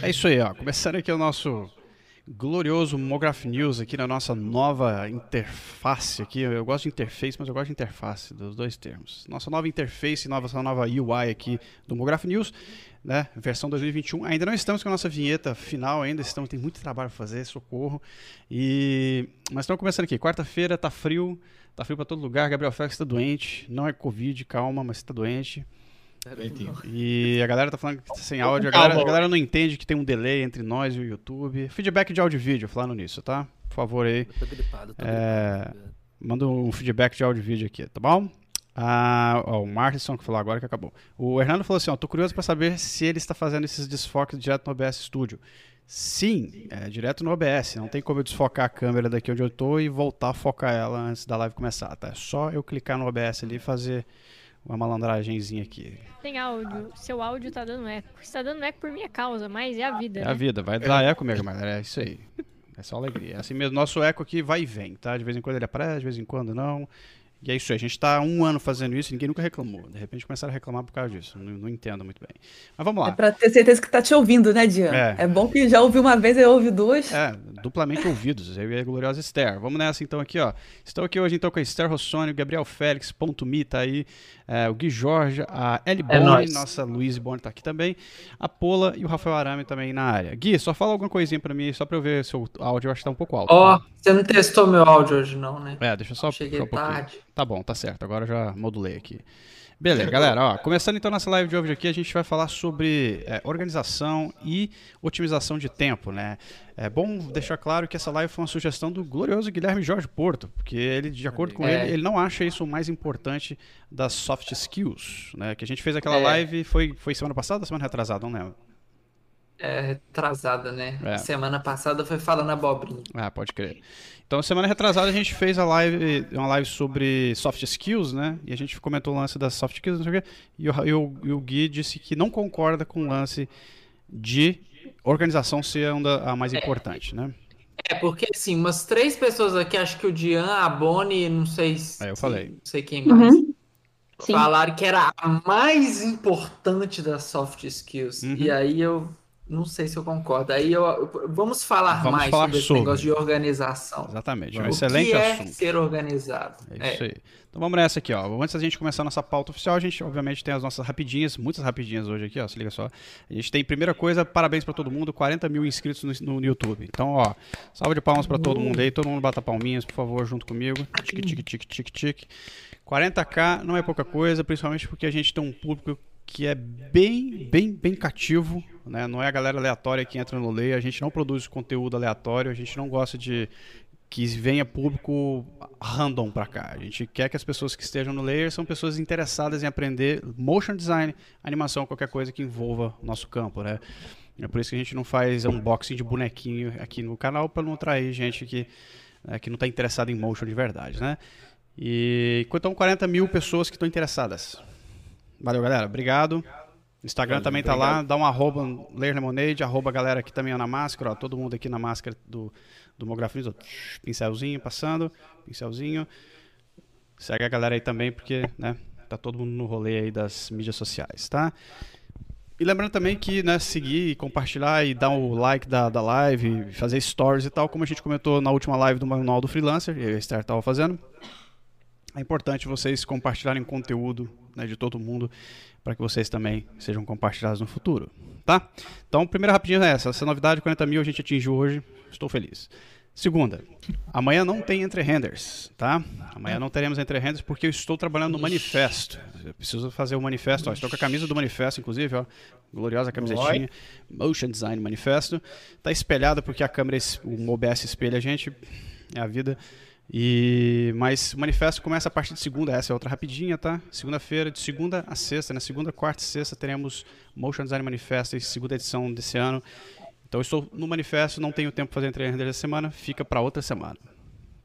É isso aí, ó. Começando aqui o nosso glorioso Mograph News aqui na nossa nova interface aqui. Eu gosto de interface, mas eu gosto de interface, dos dois termos. Nossa nova interface, nossa nova UI aqui do Mograph News, né? Versão 2021. Ainda não estamos com a nossa vinheta final ainda, estamos tem muito trabalho para fazer, socorro. E mas estamos começando aqui. Quarta-feira tá frio, tá frio para todo lugar. Gabriel Félix está doente, não é covid, calma, mas está doente. E a galera tá falando que tá sem áudio. A galera, a galera, não entende que tem um delay entre nós e o YouTube. Feedback de áudio e vídeo, falando nisso, tá? Por favor aí. tô gripado, tô é, gripado. Manda um feedback de áudio e vídeo aqui, tá bom? Ah, ó, o Martinson que falou agora que acabou. O Hernando falou assim: ó, tô curioso para saber se ele está fazendo esses desfoques direto no OBS Studio. Sim, é direto no OBS. Não tem como eu desfocar a câmera daqui onde eu tô e voltar a focar ela antes da live começar, tá? É só eu clicar no OBS ali e fazer uma malandragenzinha aqui. Tem áudio. Seu áudio tá dando eco. Está dando eco por minha causa, mas é a vida. É né? a vida, vai dar eco mesmo, mas é isso aí. É só alegria. É assim mesmo, nosso eco aqui vai e vem, tá? De vez em quando ele aparece, de vez em quando não. E é isso aí, a gente está um ano fazendo isso e ninguém nunca reclamou. De repente começaram a reclamar por causa disso. Não, não entendo muito bem. Mas vamos lá. É para ter certeza que tá te ouvindo, né, Diana? É. é bom que já ouviu uma vez e ouve duas. É, duplamente ouvidos. Eu e a gloriosa Esther. Vamos nessa então aqui, ó. Estou aqui hoje então com a Esther Rossoni, o Gabriel Félix, ponto me tá aí, é, o Gui Jorge, a Ellie é Boni, nossa Luiz Boni tá aqui também, a Pola e o Rafael Arame também na área. Gui, só fala alguma coisinha para mim, só para eu ver seu áudio, eu acho que tá um pouco alto. Ó, oh, você não testou meu áudio hoje não, né? É, deixa eu só Cheguei um tarde. Tá bom, tá certo. Agora eu já modulei aqui. Beleza, galera, ó, começando então nossa live de hoje aqui, a gente vai falar sobre é, organização e otimização de tempo, né? É bom deixar claro que essa live foi uma sugestão do glorioso Guilherme Jorge Porto, porque ele, de acordo com é. ele, ele não acha isso o mais importante das soft skills, né? Que a gente fez aquela é. live, foi, foi semana passada ou semana retrasada, não lembro. É, retrasada, né? É. Semana passada foi falando abobrinha. Ah, pode crer. Então, semana retrasada a gente fez a live, uma live sobre soft skills, né? E a gente comentou o lance das soft skills, não sei o quê. E o, e o, e o Gui disse que não concorda com o lance de organização ser a mais é. importante, né? É, porque assim, umas três pessoas aqui, acho que o Dian, a Bonnie, não sei se. É, eu falei. Não sei quem mais. Uhum. Falaram que era a mais importante das soft skills. Uhum. E aí eu não sei se eu concordo. Aí eu, vamos falar vamos mais falar sobre, sobre esse negócio de organização. Exatamente, um o excelente que é assunto. ser organizado. É isso é. aí. Então vamos nessa aqui, ó. Antes da gente começar a nossa pauta oficial, a gente obviamente tem as nossas rapidinhas, muitas rapidinhas hoje aqui, ó. Se liga só. A gente tem, primeira coisa, parabéns para todo mundo, 40 mil inscritos no, no YouTube. Então, ó, salve de palmas para todo mundo aí, todo mundo bata palminhas, por favor, junto comigo. Tic, tic, tic, tic, tic. 40k não é pouca coisa, principalmente porque a gente tem um público que é bem, bem, bem cativo, né? Não é a galera aleatória que entra no Leia, a gente não produz conteúdo aleatório, a gente não gosta de que venha público random para cá. A gente quer que as pessoas que estejam no Layer são pessoas interessadas em aprender motion design, animação, qualquer coisa que envolva o nosso campo, né? É por isso que a gente não faz unboxing de bonequinho aqui no canal para não atrair gente que, é, que não está interessada em motion de verdade, né? E então 40 mil pessoas que estão interessadas. Valeu, galera. Obrigado. Instagram Valeu, também obrigado. tá lá. Dá um arroba Ler Lemonade, arroba galera aqui também na máscara. Ó, todo mundo aqui na máscara do, do. Pincelzinho passando. Pincelzinho. Segue a galera aí também, porque né, tá todo mundo no rolê aí das mídias sociais, tá? E lembrando também que, né, seguir, compartilhar e dar o like da, da live, fazer stories e tal, como a gente comentou na última live do Manual do Freelancer, e a Esther estava fazendo. É importante vocês compartilharem conteúdo né, de todo mundo para que vocês também sejam compartilhados no futuro, tá? Então, primeira rapidinho é essa. Essa novidade 40 mil a gente atingiu hoje. Estou feliz. Segunda, amanhã não tem entre renders, tá? Amanhã não teremos entre renders porque eu estou trabalhando no manifesto. Eu preciso fazer o manifesto. Ó, estou com a camisa do manifesto, inclusive, ó, gloriosa camisetinha, Motion Design Manifesto. Está espelhada porque a câmera, o OBS espelha a gente, é a vida. E, mas o manifesto começa a partir de segunda, essa é outra rapidinha, tá? Segunda-feira, de segunda a sexta, né? Segunda, quarta e sexta teremos Motion Design Manifesto, segunda edição desse ano. Então eu estou no manifesto, não tenho tempo para fazer entre headers essa semana, fica para outra semana.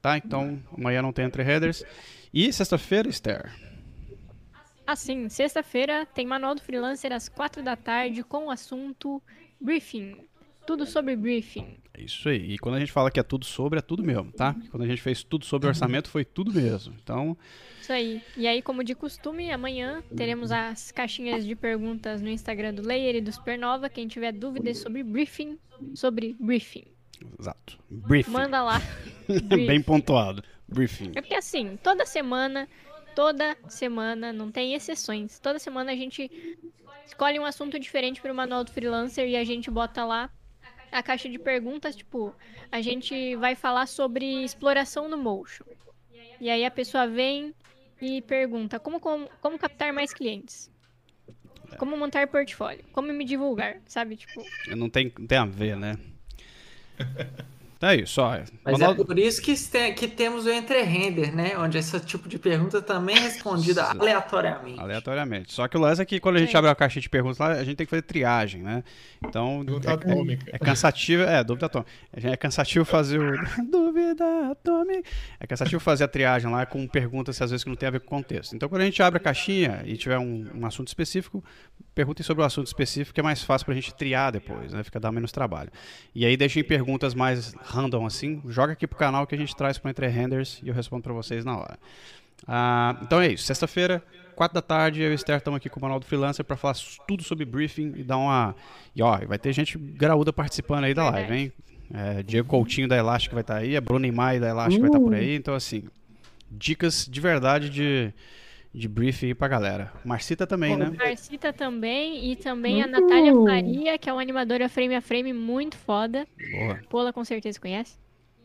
Tá? Então amanhã não tem entre headers. E sexta-feira, Esther? Assim, sexta-feira tem Manual do Freelancer às quatro da tarde com o assunto Briefing. Tudo sobre briefing. É isso aí. E quando a gente fala que é tudo sobre, é tudo mesmo, tá? Quando a gente fez tudo sobre orçamento, foi tudo mesmo. Então. Isso aí. E aí, como de costume, amanhã teremos as caixinhas de perguntas no Instagram do Layer e do Supernova. Quem tiver dúvidas sobre briefing, sobre briefing. Exato. Briefing. Manda lá. Bem pontuado. Briefing. É porque assim, toda semana, toda semana, não tem exceções. Toda semana a gente escolhe um assunto diferente para o manual do freelancer e a gente bota lá a caixa de perguntas, tipo, a gente vai falar sobre exploração no motion. E aí a pessoa vem e pergunta como, como, como captar mais clientes. Como montar portfólio? Como me divulgar? Sabe, tipo. Não tem, não tem a ver, né? É isso, ó. Mas é por isso que, que temos o entre-render, né? Onde esse tipo de pergunta também é respondida aleatoriamente. Aleatoriamente. Só que o lance é que quando a gente abre a caixa de perguntas lá, a gente tem que fazer triagem, né? Então. Dúvida é, atômica. É cansativo. É, dúvida atômica. É cansativo fazer o. dúvida atômica. É cansativo fazer a triagem lá com perguntas, às vezes, que não tem a ver com o contexto. Então, quando a gente abre a caixinha e tiver um, um assunto específico, perguntem sobre o assunto específico, que é mais fácil pra gente triar depois, né? Fica dando menos trabalho. E aí deixem perguntas mais random assim, joga aqui pro canal que a gente traz pro Entre Renders e eu respondo para vocês na hora. Ah, então é isso, sexta-feira, 4 da tarde, eu e o Esther estamos aqui com o Manual do Freelancer para falar tudo sobre briefing e dar uma. E ó, vai ter gente graúda participando aí da live, hein? É, Diego Coutinho da Elastic vai estar tá aí, a Bruna Imai da Elastic uh. vai estar tá por aí, então assim, dicas de verdade de de briefing aí pra galera. Marcita também, né? Marcita também, e também a Natália Faria, que é uma animadora frame a frame muito foda. Boa. Pola com certeza conhece.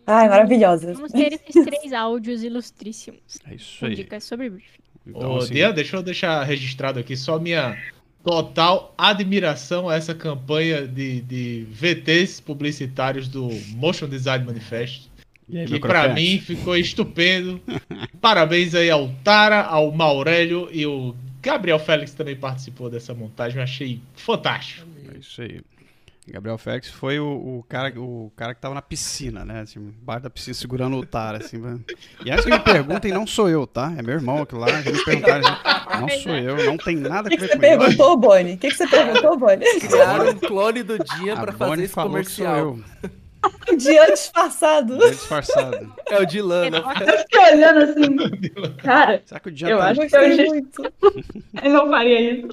Ai, maravilhosa. Vamos ter esses três áudios ilustríssimos. É isso aí. Dicas sobre briefing. Então, Ô, assim... Dia, deixa eu deixar registrado aqui só minha total admiração a essa campanha de, de VTs publicitários do Motion Design Manifest. Aí, que para mim ficou estupendo. Parabéns aí ao Tara, ao Maurélio e o Gabriel Félix também participou dessa montagem. Eu achei fantástico. É isso aí. Gabriel Félix foi o, o, cara, o cara que tava na piscina, né? Assim, embaixo da piscina segurando o Tara, assim. E antes que me perguntem, não sou eu, tá? É meu irmão aqui lá. Já me perguntaram, assim, não sou eu, não tem nada a ver com isso. O que você perguntou, Boni? O que, que você perguntou, Boni? Criaram um clone do dia pra fazer esse comercial. Dia disfarçado. Dia disfarçado. É o Dylan, né? Eu fiquei olhando assim. Cara, Será que o dia eu tá acho que eu muito. eu não faria isso.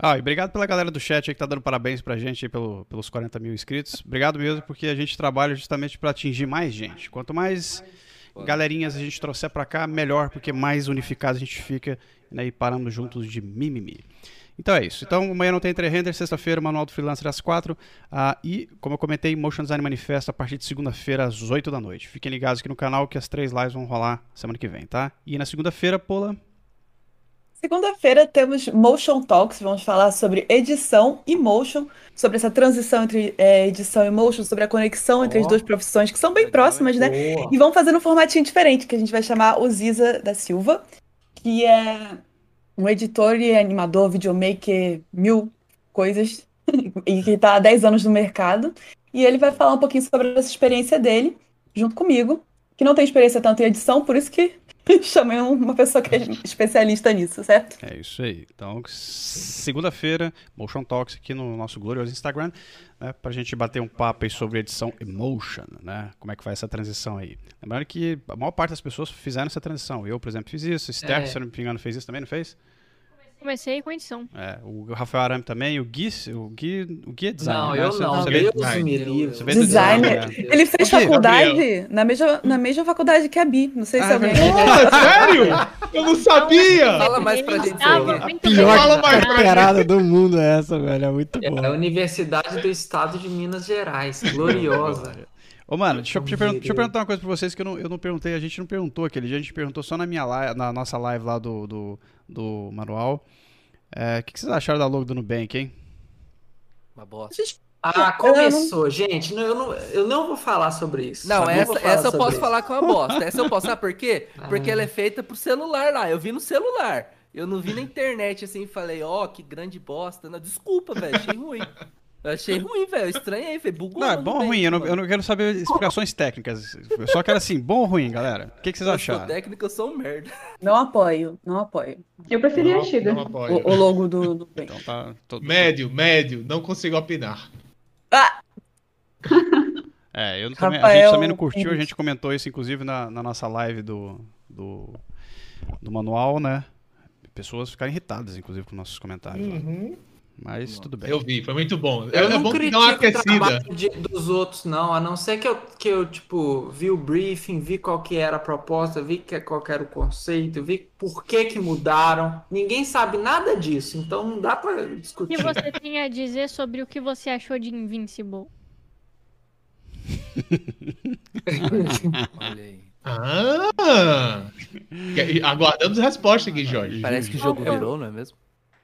Ah, e obrigado pela galera do chat aí que tá dando parabéns pra gente aí pelo, pelos 40 mil inscritos. Obrigado mesmo, porque a gente trabalha justamente para atingir mais gente. Quanto mais galerinhas a gente trouxer pra cá, melhor, porque mais unificado a gente fica né, e paramos juntos de mimimi. Então é isso. Então amanhã não tem entre-render, sexta-feira, manual do freelancer às 4. Uh, ah, e, como eu comentei, Motion Design Manifesto a partir de segunda-feira às 8 da noite. Fiquem ligados aqui no canal que as três lives vão rolar semana que vem, tá? E na segunda-feira, Pola. Segunda-feira temos Motion Talks, vamos falar sobre edição e motion, sobre essa transição entre é, edição e motion, sobre a conexão entre oh, as duas profissões, que são bem próximas, né? Boa. E vamos fazer um formatinho diferente, que a gente vai chamar o Ziza da Silva, que é um editor e animador, videomaker, mil coisas, e que está há 10 anos no mercado. E ele vai falar um pouquinho sobre essa experiência dele, junto comigo, que não tem experiência tanto em edição, por isso que chamei uma pessoa que é especialista nisso, certo? É isso aí. Então, segunda-feira, Motion Talks aqui no nosso glorioso Instagram, né, para a gente bater um papo aí sobre edição Emotion, né? Como é que faz essa transição aí. Lembrando que a maior parte das pessoas fizeram essa transição. Eu, por exemplo, fiz isso. Esther, é. se eu não me engano, fez isso também, não fez? Comecei com edição. É, o Rafael Arame também, o Gui, o Gui, o Gui é designer. Não, né? eu não, você Deus vê, me livre. Designer. Design, né? Ele fez faculdade na mesma, na mesma faculdade que a Bi. Não sei se ah, alguém. Oh, sério? Eu não sabia! Fala mais pra gente A pior carteirada do mundo é essa, velho. É muito bom. É a Universidade do Estado de Minas Gerais. Gloriosa. Ô, mano, deixa eu, deixa, eu deixa eu, perguntar uma coisa pra vocês que eu não, eu não perguntei, a gente não perguntou aquele dia, a gente perguntou só na minha live, na nossa live lá do, do, do manual. É, o que, que, vocês acharam da logo do Nubank, hein? Uma bosta. Ah, começou, não... gente. Não, eu, não, eu não vou falar sobre isso. Não, essa, essa eu posso isso. falar com a bosta. Essa eu posso. Sabe por quê? Porque ah. ela é feita pro celular lá. Eu vi no celular. Eu não vi na internet assim e falei, ó, oh, que grande bosta. Não, desculpa, velho, achei ruim. Eu achei ruim, velho. Estranhei, velho. Bugou. Não, é bom ou ruim. Eu não, eu não, quero saber explicações técnicas. Eu só quero assim, bom ou ruim, galera? O que, que vocês eu acharam? Eu técnico, eu sou um merda. Não apoio, não apoio. Eu preferi a antiga. O, o, logo do, do bem. Então tá, tô, médio, médio. Não consigo opinar. Ah! É, eu também, a gente também não curtiu, a gente comentou isso inclusive na, na nossa live do, do, do manual, né? Pessoas ficaram irritadas, inclusive, com nossos comentários. Uhum. Mas tudo bem. Eu vi, foi muito bom. Eu é, não é bom critico dar uma aquecida. o de, dos outros, não. A não ser que eu, que eu, tipo, vi o briefing, vi qual que era a proposta, vi que, qual que era o conceito, vi por que que mudaram. Ninguém sabe nada disso, então não dá pra discutir. O que você tem a dizer sobre o que você achou de Invincible? Olha aí. Ah! Aguardamos resposta aqui, Jorge. Parece que o jogo virou, não é mesmo?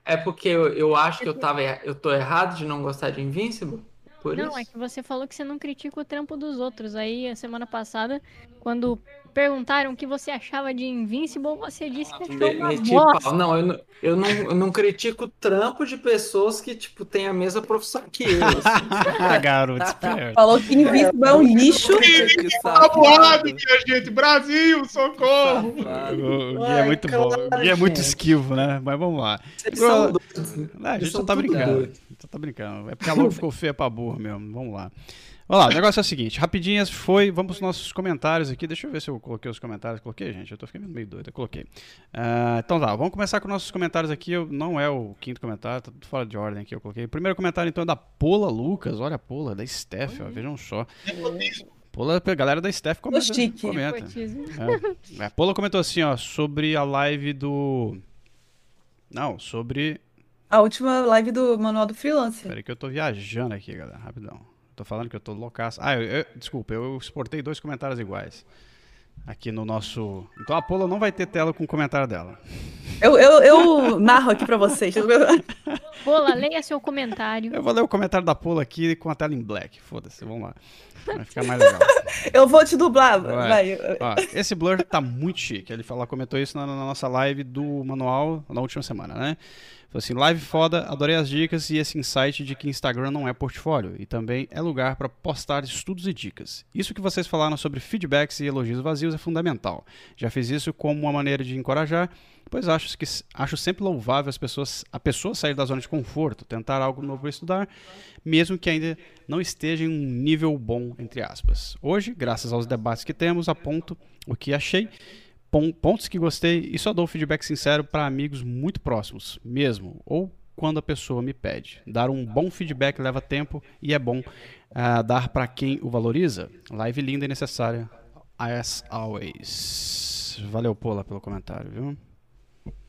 É porque eu, eu acho que eu tava eu tô errado de não gostar de Invincible? Por não, isso? é que você falou que você não critica o trampo dos outros. Aí, a semana passada, quando perguntaram o que você achava de Invincible, você disse que achou uma bosta. Não, eu não, eu não, eu não critico o trampo de pessoas que, tipo, têm a mesma profissão que eu. Assim. ah, garoto, esperto. Falou que Invincible é um lixo. Tabuado, minha gente. Brasil, socorro. O Gui é muito bom. O Gui é muito esquivo, né? Mas vamos lá. Agora, não, a gente só tá brincando. Só tá brincando. É porque a logo ficou feia pra burro mesmo. Vamos lá. Vamos lá, o negócio é o seguinte, rapidinhas foi, vamos para os nossos comentários aqui, deixa eu ver se eu coloquei os comentários, coloquei, gente, eu tô ficando meio doido, eu coloquei. Uh, então tá, vamos começar com nossos comentários aqui, eu, não é o quinto comentário, tá tudo fora de ordem aqui, eu coloquei. O primeiro comentário então é da Pola Lucas, olha a Pola, da Steph, ó, vejam só. Pola, a galera da Steph comenta. comenta. É. A Pola comentou assim, ó, sobre a live do... Não, sobre... A última live do Manual do Freelancer. Peraí que eu tô viajando aqui, galera, rapidão. Tô falando que eu tô loucaço. Ah, eu, eu, desculpa, eu exportei dois comentários iguais. Aqui no nosso. Então a Paula não vai ter tela com o comentário dela. Eu, eu, eu narro aqui pra vocês. Pola, leia seu comentário. Eu vou ler o comentário da Pola aqui com a tela em black. Foda-se, vamos lá. Vai ficar mais legal. eu vou te dublar, vai. Ó, esse blur tá muito chique. Ele falou, comentou isso na, na nossa live do manual na última semana, né? Falou assim, live foda, adorei as dicas e esse insight de que Instagram não é portfólio e também é lugar para postar estudos e dicas. Isso que vocês falaram sobre feedbacks e elogios vazios é fundamental. Já fiz isso como uma maneira de encorajar, pois acho que acho sempre louvável as pessoas, a pessoa sair da zona de conforto, tentar algo novo para estudar, mesmo que ainda não esteja em um nível bom, entre aspas. Hoje, graças aos debates que temos, aponto o que achei pontos que gostei e só dou feedback sincero para amigos muito próximos, mesmo, ou quando a pessoa me pede. Dar um bom feedback leva tempo e é bom uh, dar para quem o valoriza. Live linda e necessária, as always. Valeu, Pola, pelo comentário, viu?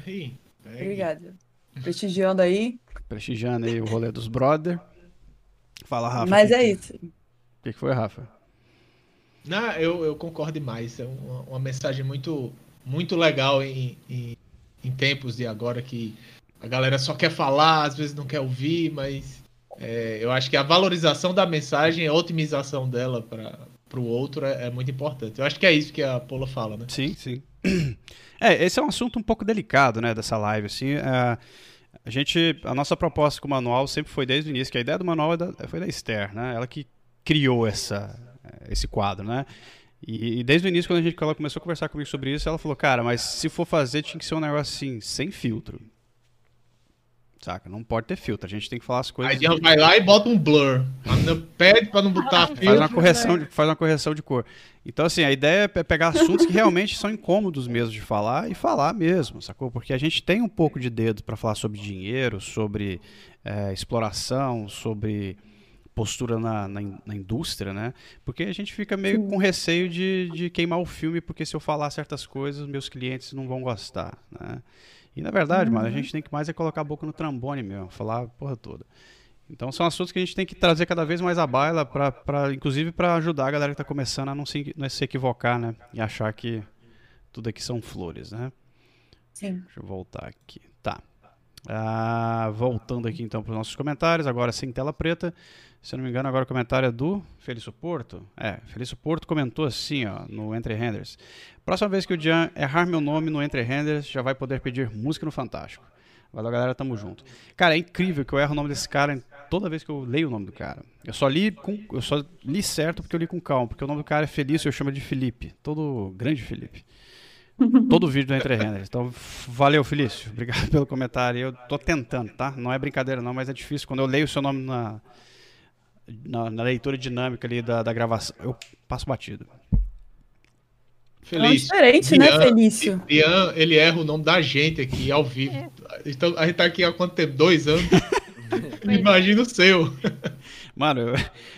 Hey, Obrigada. Prestigiando aí. Prestigiando aí o rolê dos brother. Fala, Rafa. Mas é isso. O que, que foi, Rafa? Não, eu, eu concordo demais. É uma, uma mensagem muito, muito legal em, em, em, tempos de agora que a galera só quer falar, às vezes não quer ouvir, mas é, eu acho que a valorização da mensagem, a otimização dela para o outro é, é, muito importante. Eu acho que é isso que a Paula fala, né? Sim, sim. É, esse é um assunto um pouco delicado, né, dessa live, assim. É, a gente, a nossa proposta com o manual sempre foi desde o início, que a ideia do manual é da, foi da Esther, né? Ela que criou essa, esse quadro, né? E, e, desde o início, quando a gente, ela começou a conversar comigo sobre isso, ela falou, cara, mas se for fazer, tinha que ser um negócio assim, sem filtro. Saca? Não pode ter filtro, a gente tem que falar as coisas. Aí de... vai lá e bota um blur. Pede pra não botar filtro. Faz uma correção de, faz uma correção de cor. Então, assim, a ideia é pegar assuntos que realmente são incômodos mesmo de falar e falar mesmo, sacou? Porque a gente tem um pouco de dedo para falar sobre dinheiro, sobre é, exploração, sobre postura na, na, na, indústria, né? Porque a gente fica meio Sim. com receio de, de queimar o filme, porque se eu falar certas coisas, meus clientes não vão gostar, né? E na verdade, uhum. mano, a uhum. gente tem que mais é colocar a boca no trambone mesmo, falar a porra toda. Então são assuntos que a gente tem que trazer cada vez mais à baila, pra, pra, inclusive para ajudar a galera que está começando a não se, não se equivocar, né? E achar que tudo aqui são flores, né? Sim. Deixa eu voltar aqui. Ah, voltando aqui então para os nossos comentários, agora sem tela preta. Se eu não me engano, agora o comentário é do Felício Porto. É, Felício Porto comentou assim, ó, no Entre Renders. Próxima vez que o Jean errar meu nome no Entre Renders, já vai poder pedir música no Fantástico. Valeu, galera, tamo junto. Cara, é incrível que eu erro o nome desse cara toda vez que eu leio o nome do cara. Eu só li com, eu só li certo porque eu li com calma, porque o nome do cara é Felício, eu chamo de Felipe. Todo grande Felipe. Todo vídeo do Entre Renders. Então, valeu, Felício. Obrigado pelo comentário. Eu tô tentando, tá? Não é brincadeira não, mas é difícil quando eu leio o seu nome na na, na, leitura dinâmica ali da, da gravação, eu passo batido. Felício. É diferente, né, Felício? Ian, ele erra o nome da gente aqui ao vivo. É. Então, a gente tá aqui há quanto tempo? Dois anos? Imagina o seu. Mano, eu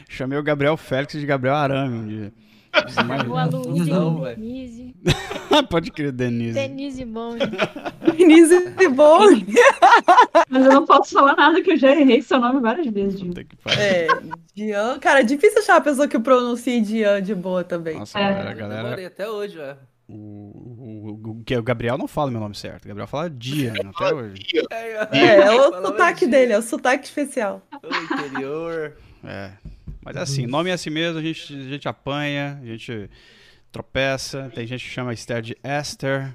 chamei o Gabriel Félix de Gabriel Arame um dia. O Aloysio, não, Denise. Pode crer, Denise. Denise Bond. Denise Bond. Mas eu não posso falar nada que eu já errei seu nome várias vezes, Dian. É, Dian. Cara, é difícil achar uma pessoa que pronuncie Dian de boa também. Nossa, é. galera, Eu até hoje, é. O, o, o, o, Gabriel não fala meu nome certo. O Gabriel fala dia, até hoje. É, é, é o sotaque dele, é o sotaque especial. O interior. É. Mas é assim, nome é assim mesmo, a gente, a gente apanha, a gente tropeça. Tem gente que chama Esther de Esther.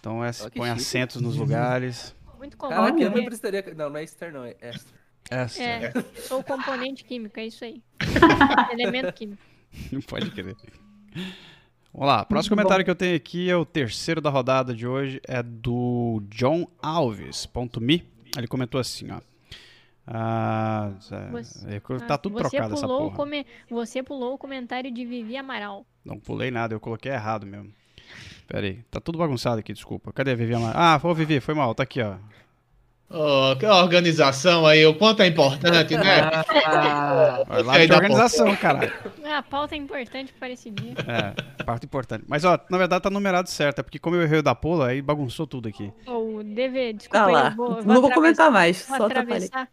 Então é, oh, põe chique. acentos nos lugares. Muito comum. Caraca, eu não precisaria. Não, não é Esther, não, é Esther. Esther. É, sou componente químico, é isso aí. Elemento químico. Não pode crer. Vamos lá, próximo comentário que eu tenho aqui é o terceiro da rodada de hoje, é do John Alves.me. Ele comentou assim, ó. Ah, você, é, tá ah, tudo trocado essa porra. Come, você pulou o comentário de Vivi Amaral. Não pulei nada, eu coloquei errado mesmo. Pera aí, tá tudo bagunçado aqui, desculpa. Cadê a Vivi Amaral? Ah, foi Vivi, foi mal, tá aqui, ó. Oh, que organização aí, o quanto é importante, né? Vai lá de organização, caralho. Ah, a pauta é importante para esse dia. É, pauta importante. Mas, ó, na verdade tá numerado certo, é porque como eu errei o da pula, aí bagunçou tudo aqui. O DV, desculpa, ah lá. Vou, vou não vou comentar mais, vou só atravessar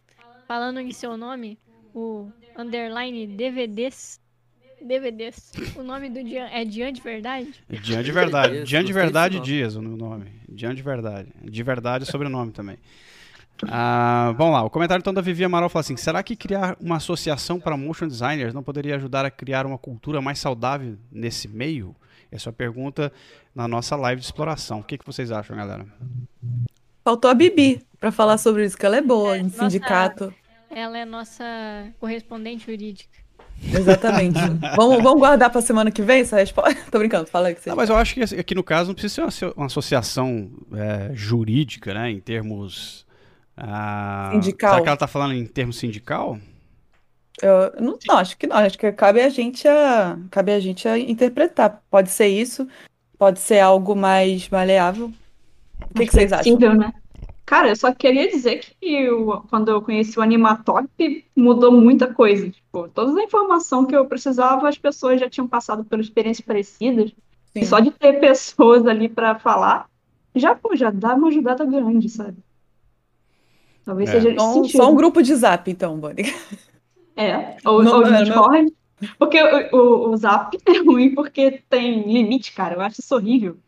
falando em seu nome, o underline DVDs. DVDs. O nome do Dian é Dian de verdade? É Dian de verdade. Dian de verdade Dias, o nome. Dian de verdade. De verdade sobrenome também. Ah, vamos lá, o comentário então da Vivi Amaral fala assim: será que criar uma associação para motion designers não poderia ajudar a criar uma cultura mais saudável nesse meio? Essa é a pergunta na nossa live de exploração. O que, que vocês acham, galera? Faltou a Bibi para falar sobre isso, que ela é boa é, em nossa, sindicato. Ela é nossa correspondente jurídica. Exatamente. vamos, vamos guardar para semana que vem essa resposta? Tô brincando, fala aí que você. Não, mas eu acho que aqui no caso não precisa ser uma, uma associação é, jurídica, né? Em termos. Ah, sindical. Será que ela tá falando em termos sindical? Eu não, não, acho que não. Acho que cabe a gente a cabe a gente a interpretar. Pode ser isso, pode ser algo mais maleável. O que, que vocês acham? Né? Cara, eu só queria dizer que eu, quando eu conheci o Animatop, mudou muita coisa. Tipo, toda a informação que eu precisava, as pessoas já tinham passado por experiências parecidas. Sim. E só de ter pessoas ali para falar, já, pô, já dá uma ajudada grande, sabe? Talvez é. seja só, só um grupo de zap, então, Bonnie. É, ou, não, ou não, Discord. Porque o, o, o zap é ruim porque tem limite, cara. Eu acho isso horrível.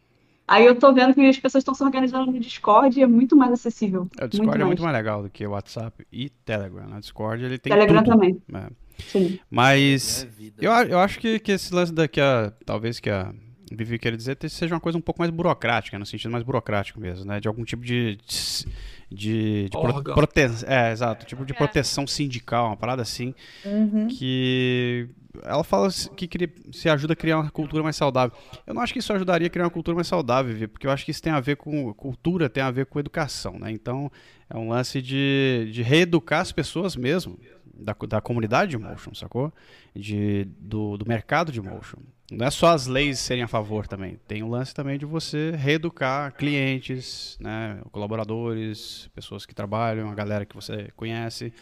Aí eu tô vendo que as pessoas estão se organizando no Discord e é muito mais acessível. É, o Discord muito é muito mais legal do que o WhatsApp e Telegram. O Discord ele tem Telegram tudo. também. É. Sim. Mas é eu, eu acho que, que esse lance daqui, a, talvez que a Vivi queira dizer, seja uma coisa um pouco mais burocrática, no sentido mais burocrático mesmo, né? De algum tipo de. de, de pro, proteção. É, exato. Tipo de é. proteção sindical, uma parada assim. Uhum. Que ela fala que se ajuda a criar uma cultura mais saudável. Eu não acho que isso ajudaria a criar uma cultura mais saudável, porque eu acho que isso tem a ver com cultura, tem a ver com educação, né? Então é um lance de, de reeducar as pessoas mesmo, da, da comunidade de motion, sacou? De, do, do mercado de motion. Não é só as leis serem a favor também. Tem o lance também de você reeducar clientes, né, colaboradores, pessoas que trabalham, a galera que você conhece,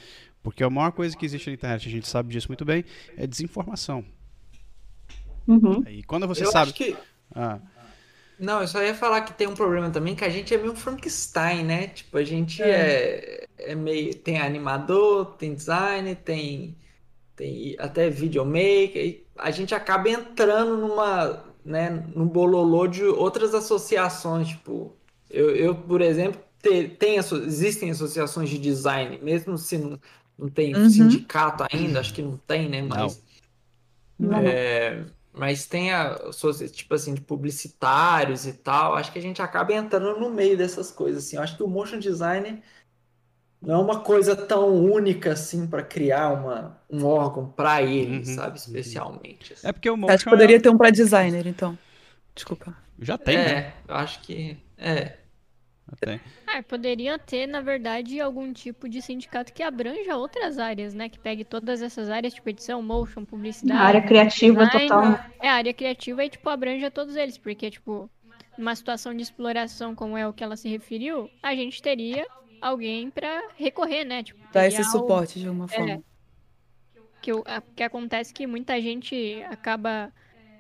porque a maior coisa que existe na internet, a gente sabe disso muito bem, é desinformação. Uhum. E quando você eu sabe. Acho que... Ah. Não, eu só ia falar que tem um problema também, que a gente é meio Frankenstein, né? Tipo, a gente é, é, é meio. Tem animador, tem design, tem, tem até videomaker. A gente acaba entrando numa. Né, num bololô de outras associações. Tipo, eu, eu por exemplo, te, tem, existem associações de design, mesmo se não, não tem uhum. sindicato ainda, acho que não tem, né? Mas, não. É, mas tem a, tipo assim, de publicitários e tal. Acho que a gente acaba entrando no meio dessas coisas. Assim. Eu acho que o motion design não é uma coisa tão única assim para criar uma, um órgão para ele, uhum. sabe? Especialmente. Assim. É porque o motion. Acho que poderia é... ter um para designer, então. Desculpa. Já tem, é, né? eu acho que. É. Tem. Ah, poderia ter, na verdade, algum tipo de sindicato que abranja outras áreas, né? Que pegue todas essas áreas, tipo edição, motion, publicidade. A área criativa design, total. É, a área criativa e, tipo, abranja todos eles, porque, tipo, numa situação de exploração como é o que ela se referiu, a gente teria alguém para recorrer, né? Tipo, Dar esse suporte de uma é, forma. É, que, que acontece que muita gente acaba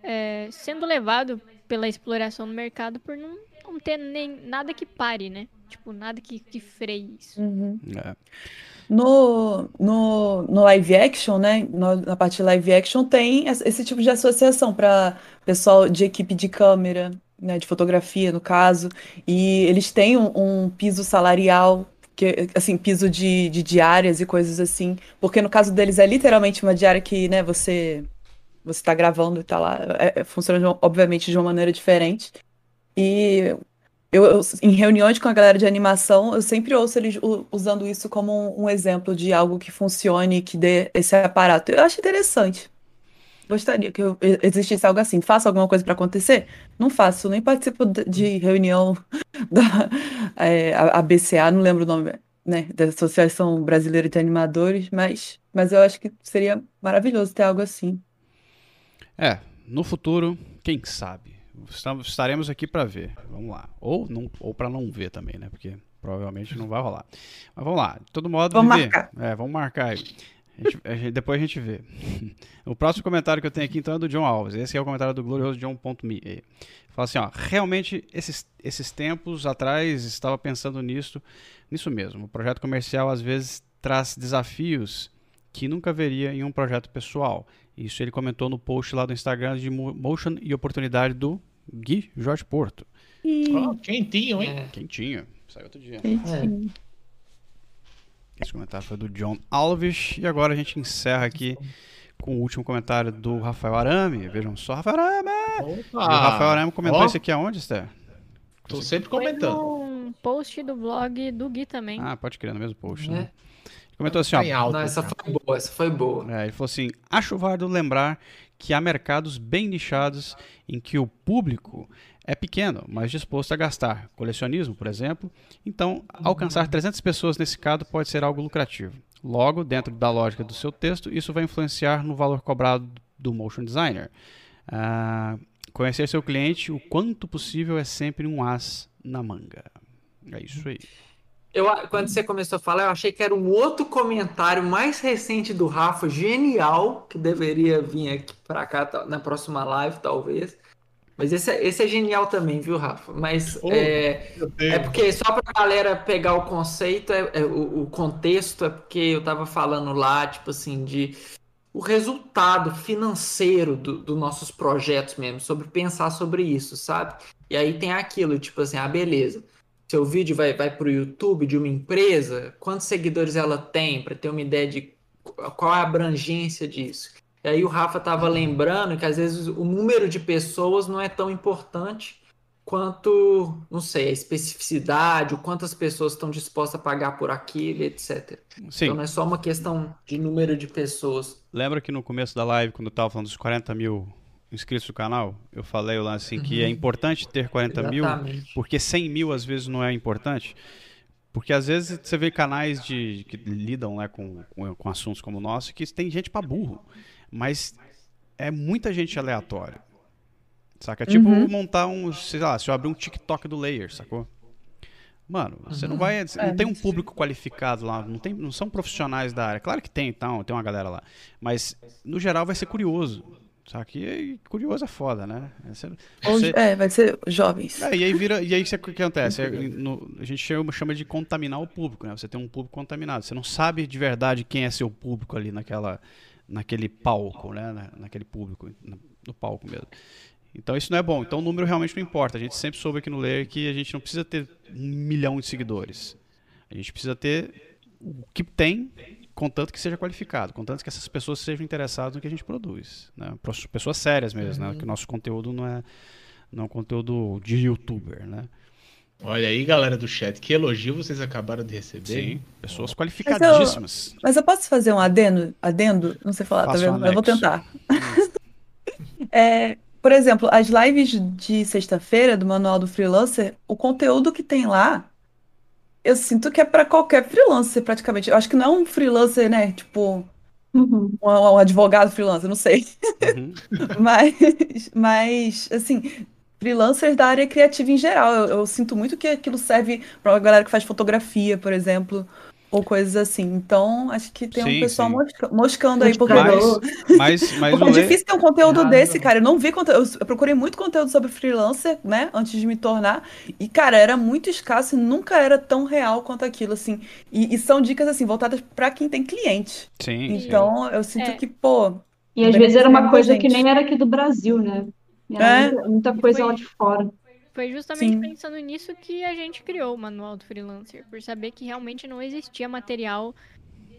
é, sendo levado pela exploração no mercado por não, não ter nem nada que pare, né? Tipo, nada que, que freie isso. Uhum. É. No, no, no live action, né? No, na parte de live action, tem esse tipo de associação para pessoal de equipe de câmera, né, de fotografia, no caso, e eles têm um, um piso salarial que assim piso de, de diárias e coisas assim. Porque no caso deles é literalmente uma diária que né você você está gravando e tá lá. É, é, funciona de, obviamente de uma maneira diferente. E eu, eu, em reuniões com a galera de animação eu sempre ouço eles usando isso como um, um exemplo de algo que funcione que dê esse aparato. Eu acho interessante gostaria que eu, existisse algo assim. Faço alguma coisa para acontecer? Não faço, nem participo de reunião da é, a BCA, não lembro o nome, né, da Associação Brasileira de Animadores, mas, mas eu acho que seria maravilhoso ter algo assim. É, no futuro, quem sabe? Estaremos aqui para ver. Vamos lá. Ou, não, ou para não ver também, né? Porque provavelmente não vai rolar. Mas vamos lá. De todo modo, vamos marcar. É, vamos marcar aí. A gente, a gente, depois a gente vê. o próximo comentário que eu tenho aqui então é do John Alves. Esse é o comentário do glorioso John.me. Fala assim, ó, realmente esses, esses tempos atrás estava pensando nisso, nisso mesmo. O projeto comercial às vezes traz desafios que nunca veria em um projeto pessoal. Isso ele comentou no post lá do Instagram de Motion e Oportunidade do Gui Jorge Porto. Oh, quentinho, hein? É. Quentinho. Saiu outro dia. Quentinho. É. Esse comentário foi do John Alves. E agora a gente encerra aqui com o último comentário do Rafael Arame. Vejam só, Rafael Arame! o Rafael Arame comentou oh. isso aqui aonde, Esther? Tô sempre comentando. Foi um post do blog do Gui também. Ah, pode crer, no mesmo post, né? Ele comentou assim, ó. Alto, Não, essa foi boa, essa foi boa. É, ele falou assim: acho válido lembrar que há mercados bem nichados em que o público é pequeno, mas disposto a gastar. Colecionismo, por exemplo. Então, alcançar 300 pessoas nesse caso pode ser algo lucrativo. Logo, dentro da lógica do seu texto, isso vai influenciar no valor cobrado do motion designer. Uh, conhecer seu cliente o quanto possível é sempre um as na manga. É isso aí. Eu, quando você começou a falar, eu achei que era um outro comentário mais recente do Rafa, genial, que deveria vir aqui para cá na próxima live, talvez. Mas esse, é, esse é genial também, viu, Rafa? Mas oh, é, é porque só para a galera pegar o conceito, é, é, o, o, contexto, é porque eu tava falando lá, tipo assim, de o resultado financeiro dos do nossos projetos mesmo, sobre pensar sobre isso, sabe? E aí tem aquilo, tipo assim, ah, beleza. Seu vídeo vai, vai para o YouTube de uma empresa, quantos seguidores ela tem, para ter uma ideia de qual é a abrangência disso. E aí o Rafa estava lembrando que às vezes o número de pessoas não é tão importante quanto, não sei, a especificidade, o quantas pessoas estão dispostas a pagar por aquilo, etc. Sim. Então não é só uma questão de número de pessoas. Lembra que no começo da live, quando eu estava falando dos 40 mil inscritos no canal, eu falei lá assim uhum. que é uhum. importante ter 40 Exatamente. mil, porque 100 mil às vezes não é importante. Porque às vezes você vê canais de, que lidam né, com, com, com assuntos como o nosso que tem gente para burro. Mas é muita gente aleatória. Saca? É tipo uhum. montar um, sei lá, se eu abrir um TikTok do Layer, sacou? Mano, você não uhum. vai. Não é, tem um público qualificado lá, não, tem, não são profissionais da área. Claro que tem, então, tem uma galera lá. Mas, no geral, vai ser curioso. Só que curioso é foda, né? Você, você... É, vai ser jovens. É, e aí vira. E aí o que acontece? É, no, a gente chama, chama de contaminar o público, né? Você tem um público contaminado. Você não sabe de verdade quem é seu público ali naquela naquele palco, né? naquele público, no palco mesmo. Então isso não é bom. Então o número realmente não importa. A gente sempre soube aqui no Layer que a gente não precisa ter um milhão de seguidores. A gente precisa ter o que tem, contanto que seja qualificado, contanto que essas pessoas sejam interessadas no que a gente produz. Né? Pessoas sérias mesmo, né? uhum. né? Que o nosso conteúdo não é, não é um conteúdo de youtuber, né? Olha aí, galera do chat, que elogio vocês acabaram de receber. Sim, pessoas qualificadíssimas. Mas eu, mas eu posso fazer um adendo? Adendo? Não sei falar, tá Faço tá vendo? Um eu vou tentar. é, por exemplo, as lives de sexta-feira do Manual do Freelancer, o conteúdo que tem lá eu sinto que é para qualquer freelancer, praticamente. Eu acho que não é um freelancer, né? Tipo, uhum. um, um, advogado freelancer, não sei. Uhum. mas, mas, assim, freelancers da área criativa em geral. Eu, eu sinto muito que aquilo serve para uma galera que faz fotografia, por exemplo, ou coisas assim. Então, acho que tem sim, um pessoal mosca, moscando aí, porque, mas, mas, mas porque é difícil ter um conteúdo desse, cara. Eu não vi conteúdo, eu procurei muito conteúdo sobre freelancer, né, antes de me tornar, e, cara, era muito escasso e nunca era tão real quanto aquilo, assim. E, e são dicas, assim, voltadas para quem tem cliente. Sim. Então, sim. eu sinto é. que, pô. E às vezes era uma coisa gente. que nem era aqui do Brasil, né? É. Muita, muita coisa lá de fora. Foi justamente Sim. pensando nisso que a gente criou o manual do freelancer, por saber que realmente não existia material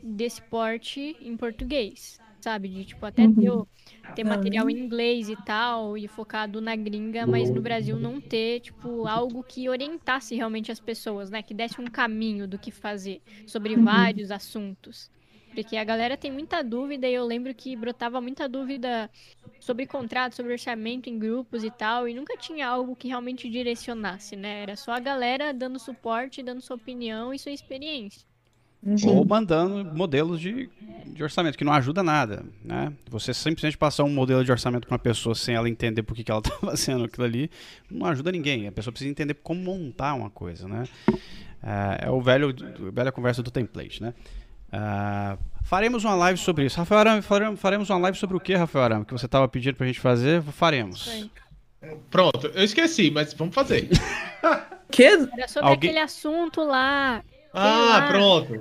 desse porte em português, sabe? De tipo até uhum. ter, ter material em inglês e tal, e focado na gringa, mas no Brasil não ter, tipo, algo que orientasse realmente as pessoas, né? Que desse um caminho do que fazer sobre uhum. vários assuntos. Porque a galera tem muita dúvida e eu lembro que brotava muita dúvida sobre contrato, sobre orçamento em grupos e tal, e nunca tinha algo que realmente direcionasse, né? Era só a galera dando suporte, dando sua opinião e sua experiência. Uhum. Ou mandando modelos de, de orçamento, que não ajuda nada, né? Você simplesmente passar um modelo de orçamento para uma pessoa sem ela entender por que, que ela está fazendo aquilo ali, não ajuda ninguém. A pessoa precisa entender como montar uma coisa, né? É, é o velho, velha conversa do template, né? Uh, faremos uma live sobre isso. Rafael Arame, faremos uma live sobre o que, Rafael Arame? Que você estava pedindo pra gente fazer? Faremos. Pronto, eu esqueci, mas vamos fazer. que? Era sobre Alguém... aquele assunto lá. Ah, lá. pronto.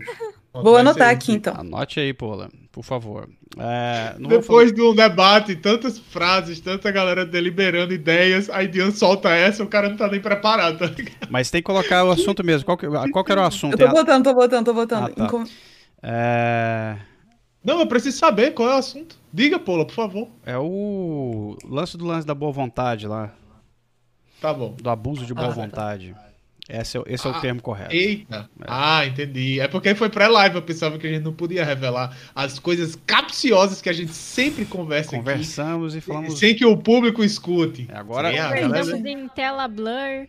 Vou anotar aqui então. Anote aí, Paula, por favor. É, Depois falar... de um debate, tantas frases, tanta galera deliberando ideias, aí Dian solta essa, o cara não tá nem preparado. Tá Mas tem que colocar o assunto mesmo. Qual que, qual que era o assunto? Eu tô botando, tô botando, tô botando. Ah, tá. É... Não, eu preciso saber qual é o assunto. Diga, Paula, por favor. É o lance do lance da boa vontade lá. Tá bom. Do abuso de boa ah, vontade. Tá. Esse é, esse é o ah, termo correto. Eita! É. Ah, entendi. É porque foi pré-live, eu pensava que a gente não podia revelar as coisas capciosas que a gente sempre conversa Conversamos aqui, e falamos. Sem que o público escute. É, agora Sim, Conversamos galera... em tela blur,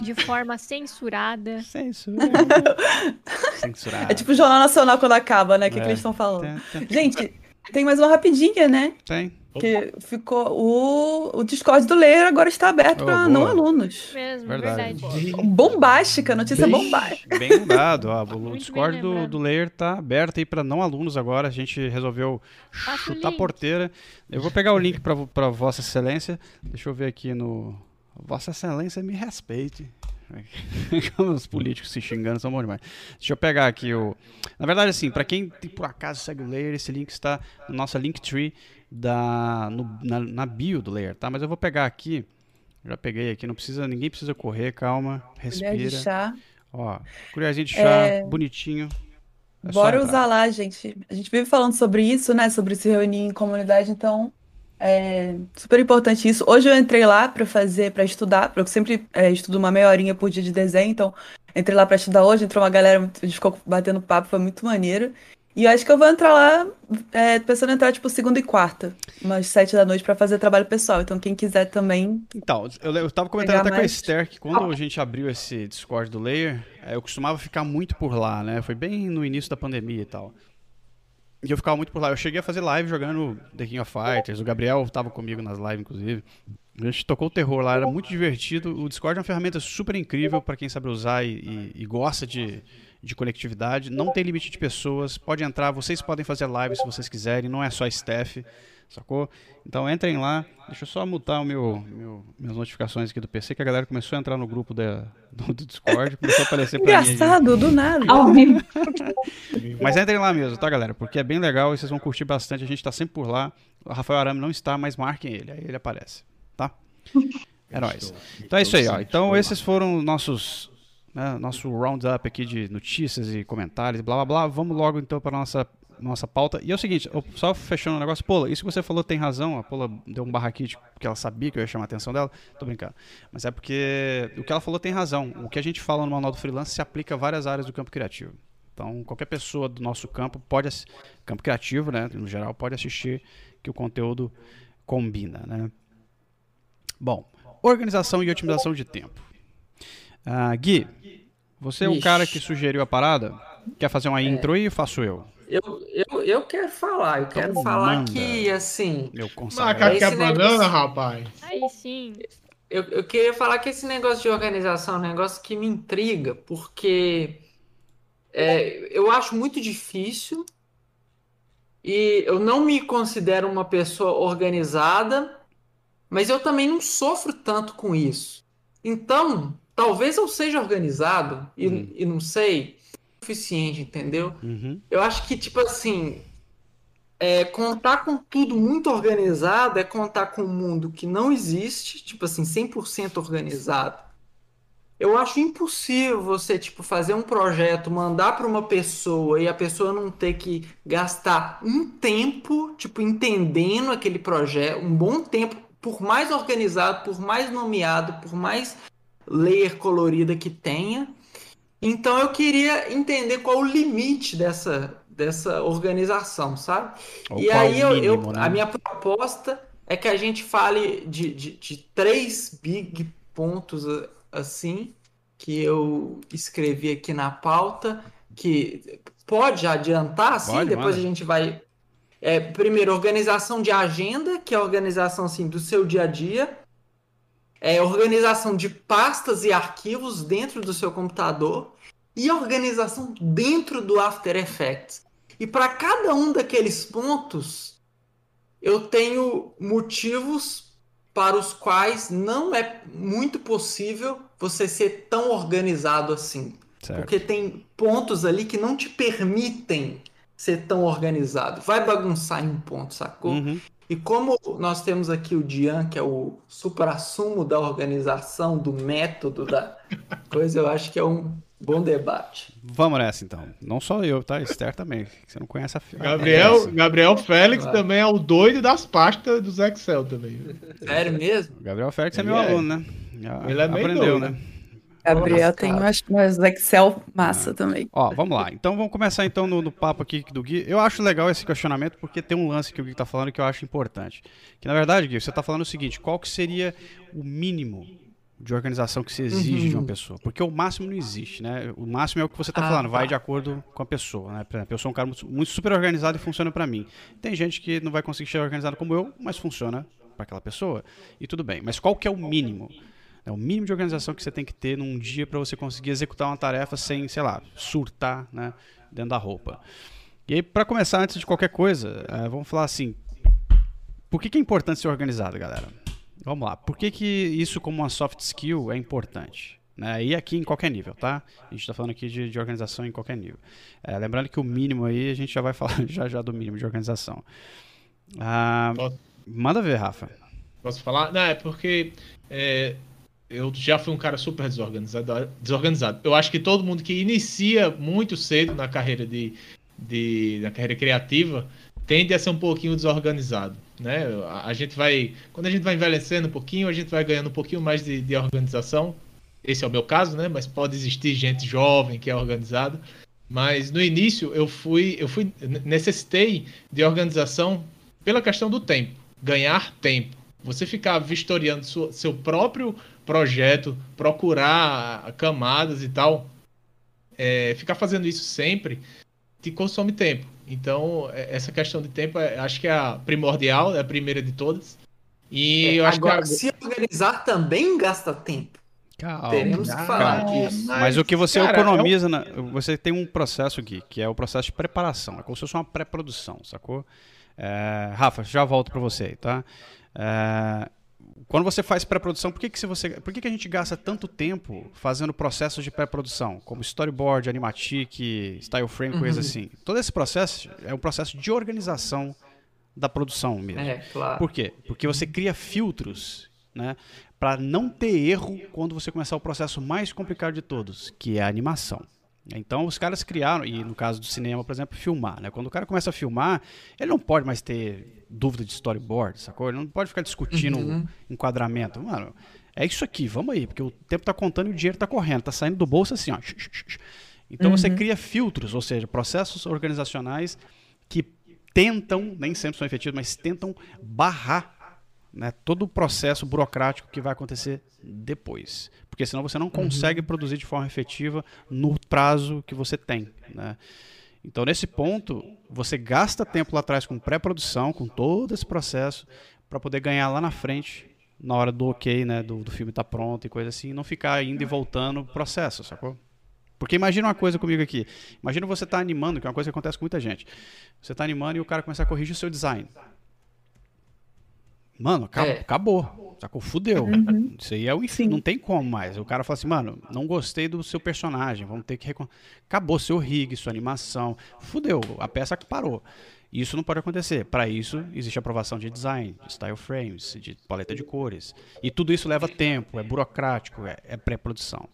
de forma censurada. Censurada. censurada. É tipo o Jornal Nacional quando acaba, né? O que, é. que eles estão falando. Tem, tem. Gente, tem mais uma rapidinha, né? Tem. Que ficou. O, o Discord do Leia agora está aberto oh, para não alunos. Mesmo, verdade. verdade. Bombástica, notícia bem, bombástica. Bem lembrado, ó, o Discord do, do Layer tá aberto aí para não alunos agora. A gente resolveu chutar a porteira. Eu vou pegar o link para Vossa Excelência. Deixa eu ver aqui no. Vossa Excelência me respeite. Os políticos se xingando são bons demais. Deixa eu pegar aqui o. Na verdade, assim, para quem por acaso segue o Layer, esse link está na nossa Linktree da, no, na, na, bio do layer, tá? Mas eu vou pegar aqui. Já peguei aqui, não precisa, ninguém precisa correr, calma, respira. Colher de chá. Ó, colherzinha de chá, é... bonitinho. É Bora usar lá, gente. A gente vive falando sobre isso, né? Sobre se reunir em comunidade, então é super importante isso. Hoje eu entrei lá para fazer, para estudar, porque eu sempre é, estudo uma meia horinha por dia de desenho, então entrei lá para estudar hoje, entrou uma galera, a gente ficou batendo papo, foi muito maneiro. E eu acho que eu vou entrar lá, é, pensando em entrar, tipo, segunda e quarta, umas sete da noite, para fazer trabalho pessoal. Então, quem quiser também. Então, eu, eu tava comentando até mais... com a Esther que quando a gente abriu esse Discord do Layer, é, eu costumava ficar muito por lá, né? Foi bem no início da pandemia e tal. E eu ficava muito por lá. Eu cheguei a fazer live jogando The King of Fighters. O Gabriel tava comigo nas lives, inclusive. A gente tocou o terror lá, era muito divertido. O Discord é uma ferramenta super incrível para quem sabe usar e, e, e gosta de de conectividade. Não tem limite de pessoas. Pode entrar, vocês podem fazer live se vocês quiserem. Não é só staff, sacou? Então entrem lá. Deixa eu só mutar o meu, meu, minhas notificações aqui do PC, que a galera começou a entrar no grupo da, do, do Discord. Começou a aparecer pra Engraçado, mim. do nada. Mas entrem lá mesmo, tá, galera? Porque é bem legal e vocês vão curtir bastante. A gente tá sempre por lá. O Rafael Arame não está, mas marquem ele. Aí ele aparece, tá? É nóis. Então é isso aí, ó. Então esses foram nossos né, nosso roundup aqui de notícias e comentários, blá blá blá. Vamos logo então para nossa nossa pauta. E é o seguinte, só fechando o negócio, Pola, isso que você falou tem razão. A Pola deu um barraquite porque ela sabia que eu ia chamar a atenção dela. Tô brincando. Mas é porque o que ela falou tem razão. O que a gente fala no manual do freelance se aplica a várias áreas do campo criativo. Então, qualquer pessoa do nosso campo pode campo criativo, né, no geral, pode assistir que o conteúdo combina, né? Bom, organização e otimização de tempo. Uh, Gui, Você é o cara que sugeriu a parada? Quer fazer uma é. intro aí ou faço eu? Eu, eu, eu quero falar, eu quero então, falar manda. que, assim. Meu Macaco é banana, rapaz. Aí sim. Eu, eu queria falar que esse negócio de organização é um negócio que me intriga, porque é, eu acho muito difícil e eu não me considero uma pessoa organizada, mas eu também não sofro tanto com isso. Então, talvez eu seja organizado e, uhum. e não sei o suficiente, entendeu? Uhum. Eu acho que, tipo assim, é, contar com tudo muito organizado é contar com um mundo que não existe, tipo assim, 100% organizado eu acho impossível você tipo fazer um projeto, mandar para uma pessoa e a pessoa não ter que gastar um tempo, tipo entendendo aquele projeto, um bom tempo, por mais organizado, por mais nomeado, por mais layer colorida que tenha. Então eu queria entender qual o limite dessa dessa organização, sabe? Ou e aí eu, mínimo, eu né? a minha proposta é que a gente fale de, de, de três big pontos assim que eu escrevi aqui na pauta, que pode adiantar, sim, pode, depois manda. a gente vai. É, primeiro, organização de agenda, que é a organização assim, do seu dia a dia. É, organização de pastas e arquivos dentro do seu computador. E organização dentro do After Effects. E para cada um daqueles pontos, eu tenho motivos para os quais não é muito possível você ser tão organizado assim. Certo. Porque tem pontos ali que não te permitem ser tão organizado. Vai bagunçar em um ponto, sacou? Uhum. E como nós temos aqui o Dian, que é o supra-sumo da organização, do método, da coisa, eu acho que é um Bom debate. Vamos nessa então. Não só eu, tá? Esther também. Você não conhece a Gabriel, Gabriel Félix também é o doido das pastas dos Excel também. Sério mesmo? Gabriel Félix é meu é. aluno, né? Já Ele é meio aprendeu, doido. né? Gabriel tem umas, umas Excel massa ah. também. Ó, vamos lá. Então vamos começar então no, no, papo aqui do Gui. Eu acho legal esse questionamento porque tem um lance que o Gui tá falando que eu acho importante. Que na verdade, Gui, você tá falando o seguinte: qual que seria o mínimo de organização que se exige uhum. de uma uhum. pessoa. Porque o máximo não existe, né? O máximo é o que você está ah, falando, vai tá. de acordo com a pessoa, né? Por exemplo, eu sou um cara muito, muito super organizado e funciona para mim. Tem gente que não vai conseguir ser organizado como eu, mas funciona para aquela pessoa. E tudo bem. Mas qual que é o mínimo? É o mínimo de organização que você tem que ter num dia para você conseguir executar uma tarefa sem, sei lá, surtar, né? Dentro da roupa. E aí, para começar, antes de qualquer coisa, é, vamos falar assim: por que, que é importante ser organizado, galera? Vamos lá. Por que, que isso, como uma soft skill, é importante? Né? E aqui em qualquer nível, tá? A gente está falando aqui de, de, organização em qualquer nível. É, lembrando que o mínimo aí, a gente já vai falar já já do mínimo de organização. Ah, manda ver, Rafa. Posso falar? Não, é porque é, eu já fui um cara super desorganizado, desorganizado. Eu acho que todo mundo que inicia muito cedo na carreira de, de na carreira criativa tende a ser um pouquinho desorganizado, né? A gente vai, quando a gente vai envelhecendo um pouquinho, a gente vai ganhando um pouquinho mais de, de organização. Esse é o meu caso, né? Mas pode existir gente jovem que é organizada. Mas no início eu fui, eu fui necessitei de organização pela questão do tempo, ganhar tempo. Você ficar vistoriando sua, seu próprio projeto, procurar camadas e tal, é, ficar fazendo isso sempre te consome tempo. Então, é, essa questão de tempo, é, acho que é a primordial, é a primeira de todas. E é, eu acho agora, que se organizar também gasta tempo. Calma, Teremos que falar disso. Mas, mas, o que você cara, economiza, na, você tem um processo aqui, que é o processo de preparação. É como se fosse uma pré-produção, sacou? É, Rafa, já volto para você, tá? É, quando você faz pré-produção, por que, que, você, por que, que a gente gasta tanto tempo fazendo processos de pré-produção, como storyboard, animatic, style frame, uhum. coisa assim? Todo esse processo é um processo de organização da produção mesmo. É, claro. Por quê? Porque você cria filtros, né, para não ter erro quando você começar o processo mais complicado de todos, que é a animação. Então os caras criaram, e no caso do cinema, por exemplo, filmar. Né? Quando o cara começa a filmar, ele não pode mais ter dúvida de storyboard, sacou? Ele não pode ficar discutindo uhum. enquadramento. Mano, é isso aqui, vamos aí, porque o tempo está contando e o dinheiro está correndo, está saindo do bolso assim, ó. Então uhum. você cria filtros, ou seja, processos organizacionais que tentam, nem sempre são efetivos, mas tentam barrar né, todo o processo burocrático que vai acontecer depois. Porque senão você não uhum. consegue uhum. produzir de forma efetiva no prazo que você tem. Né? Então, nesse ponto, você gasta tempo lá atrás com pré-produção, com todo esse processo, para poder ganhar lá na frente, na hora do ok, né, do, do filme estar tá pronto e coisa assim, e não ficar indo e voltando o processo, sacou? Porque imagina uma coisa comigo aqui. Imagina você estar tá animando, que é uma coisa que acontece com muita gente. Você está animando e o cara começa a corrigir o seu design. Mano, é. acabou. Sacou? Fudeu. Uhum. Isso aí é o enfim. Não tem como mais. O cara fala assim, mano, não gostei do seu personagem. Vamos ter que. Recon... Acabou seu rig, sua animação. Fudeu. A peça parou. Isso não pode acontecer. Para isso, existe aprovação de design, de style frames, de paleta de cores. E tudo isso leva tempo, é burocrático, é, é pré-produção.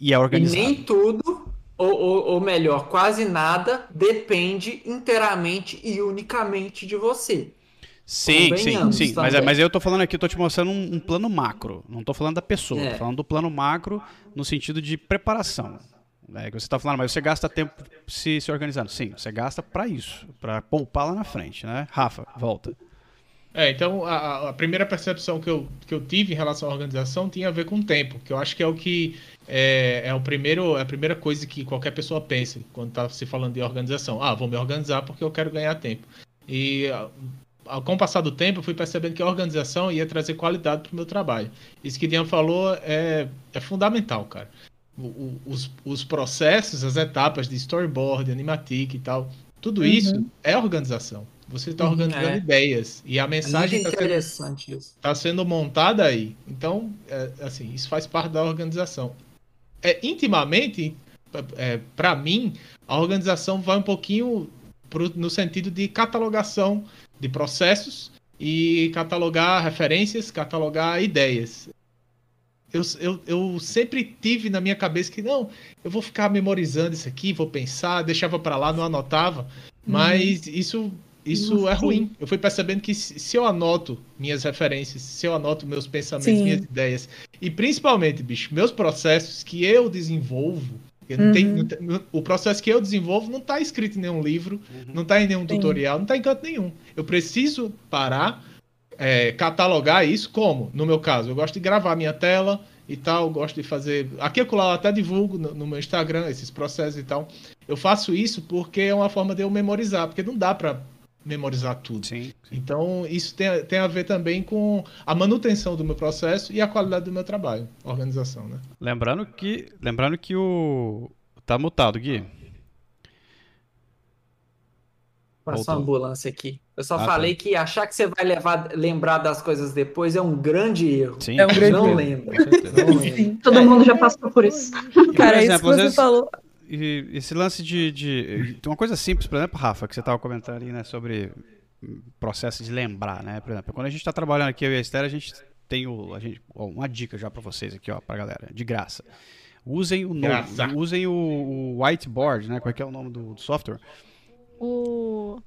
E é organizado. E nem tudo, ou, ou, ou melhor, quase nada, depende inteiramente e unicamente de você. Sim, sim, sim. Mas, é, mas eu tô falando aqui, tô te mostrando um, um plano macro. Não tô falando da pessoa, é. tô falando do plano macro no sentido de preparação. É que você está falando, mas você gasta tempo se, se organizando. Sim, você gasta para isso, para poupar lá na frente, né? Rafa, volta. É, então a, a, primeira percepção que eu, que eu tive em relação à organização tinha a ver com o tempo, que eu acho que é o que é, é o primeiro, é a primeira coisa que qualquer pessoa pensa quando está se falando de organização. Ah, vou me organizar porque eu quero ganhar tempo. E com o passar do tempo, eu fui percebendo que a organização ia trazer qualidade para o meu trabalho. Isso que Dian falou é, é fundamental, cara. O, o, os, os processos, as etapas de storyboard, animatic e tal, tudo uhum. isso é organização. Você está organizando é. ideias e a mensagem está sendo, tá sendo, montada aí. Então, é, assim, isso faz parte da organização. É intimamente, é, para mim, a organização vai um pouquinho pro, no sentido de catalogação de processos e catalogar referências, catalogar ideias. Eu, eu, eu sempre tive na minha cabeça que não, eu vou ficar memorizando isso aqui, vou pensar, deixava para lá, não anotava, mas hum. isso isso é ruim. Eu fui percebendo que se eu anoto minhas referências, se eu anoto meus pensamentos, Sim. minhas ideias, e principalmente, bicho, meus processos que eu desenvolvo, Uhum. Tem, o processo que eu desenvolvo não está escrito em nenhum livro, uhum. não está em nenhum tutorial, não está em canto nenhum. Eu preciso parar, é, catalogar isso como, no meu caso, eu gosto de gravar minha tela e tal, gosto de fazer. Aqui eu até divulgo no, no, meu Instagram esses processos e tal. Eu faço isso porque é uma forma de eu memorizar, porque não dá para memorizar tudo. Sim, sim. Então, isso tem, tem a ver também com a manutenção do meu processo e a qualidade do meu trabalho, organização, né? Lembrando que, lembrando que o tá mutado, Gui. Passou uma ambulância aqui. Eu só ah, tá. falei tá. que achar que você vai levar, lembrar das coisas depois é um grande erro. Sim, é um grande não erro. lembra. Não lembra. Todo é. mundo já passou por isso. Cara, exemplo, isso que você vezes... falou e esse lance de, de, Uma coisa simples, por exemplo, Rafa, que você estava comentando ali, né, sobre processo de lembrar, né? Por exemplo, quando a gente está trabalhando aqui, eu e a Esther, a gente tem o, a gente, ó, uma dica já para vocês aqui, ó, pra galera, de graça. Usem o nome, usem o, o, whiteboard, né? Qual é, que é o nome do, do software? O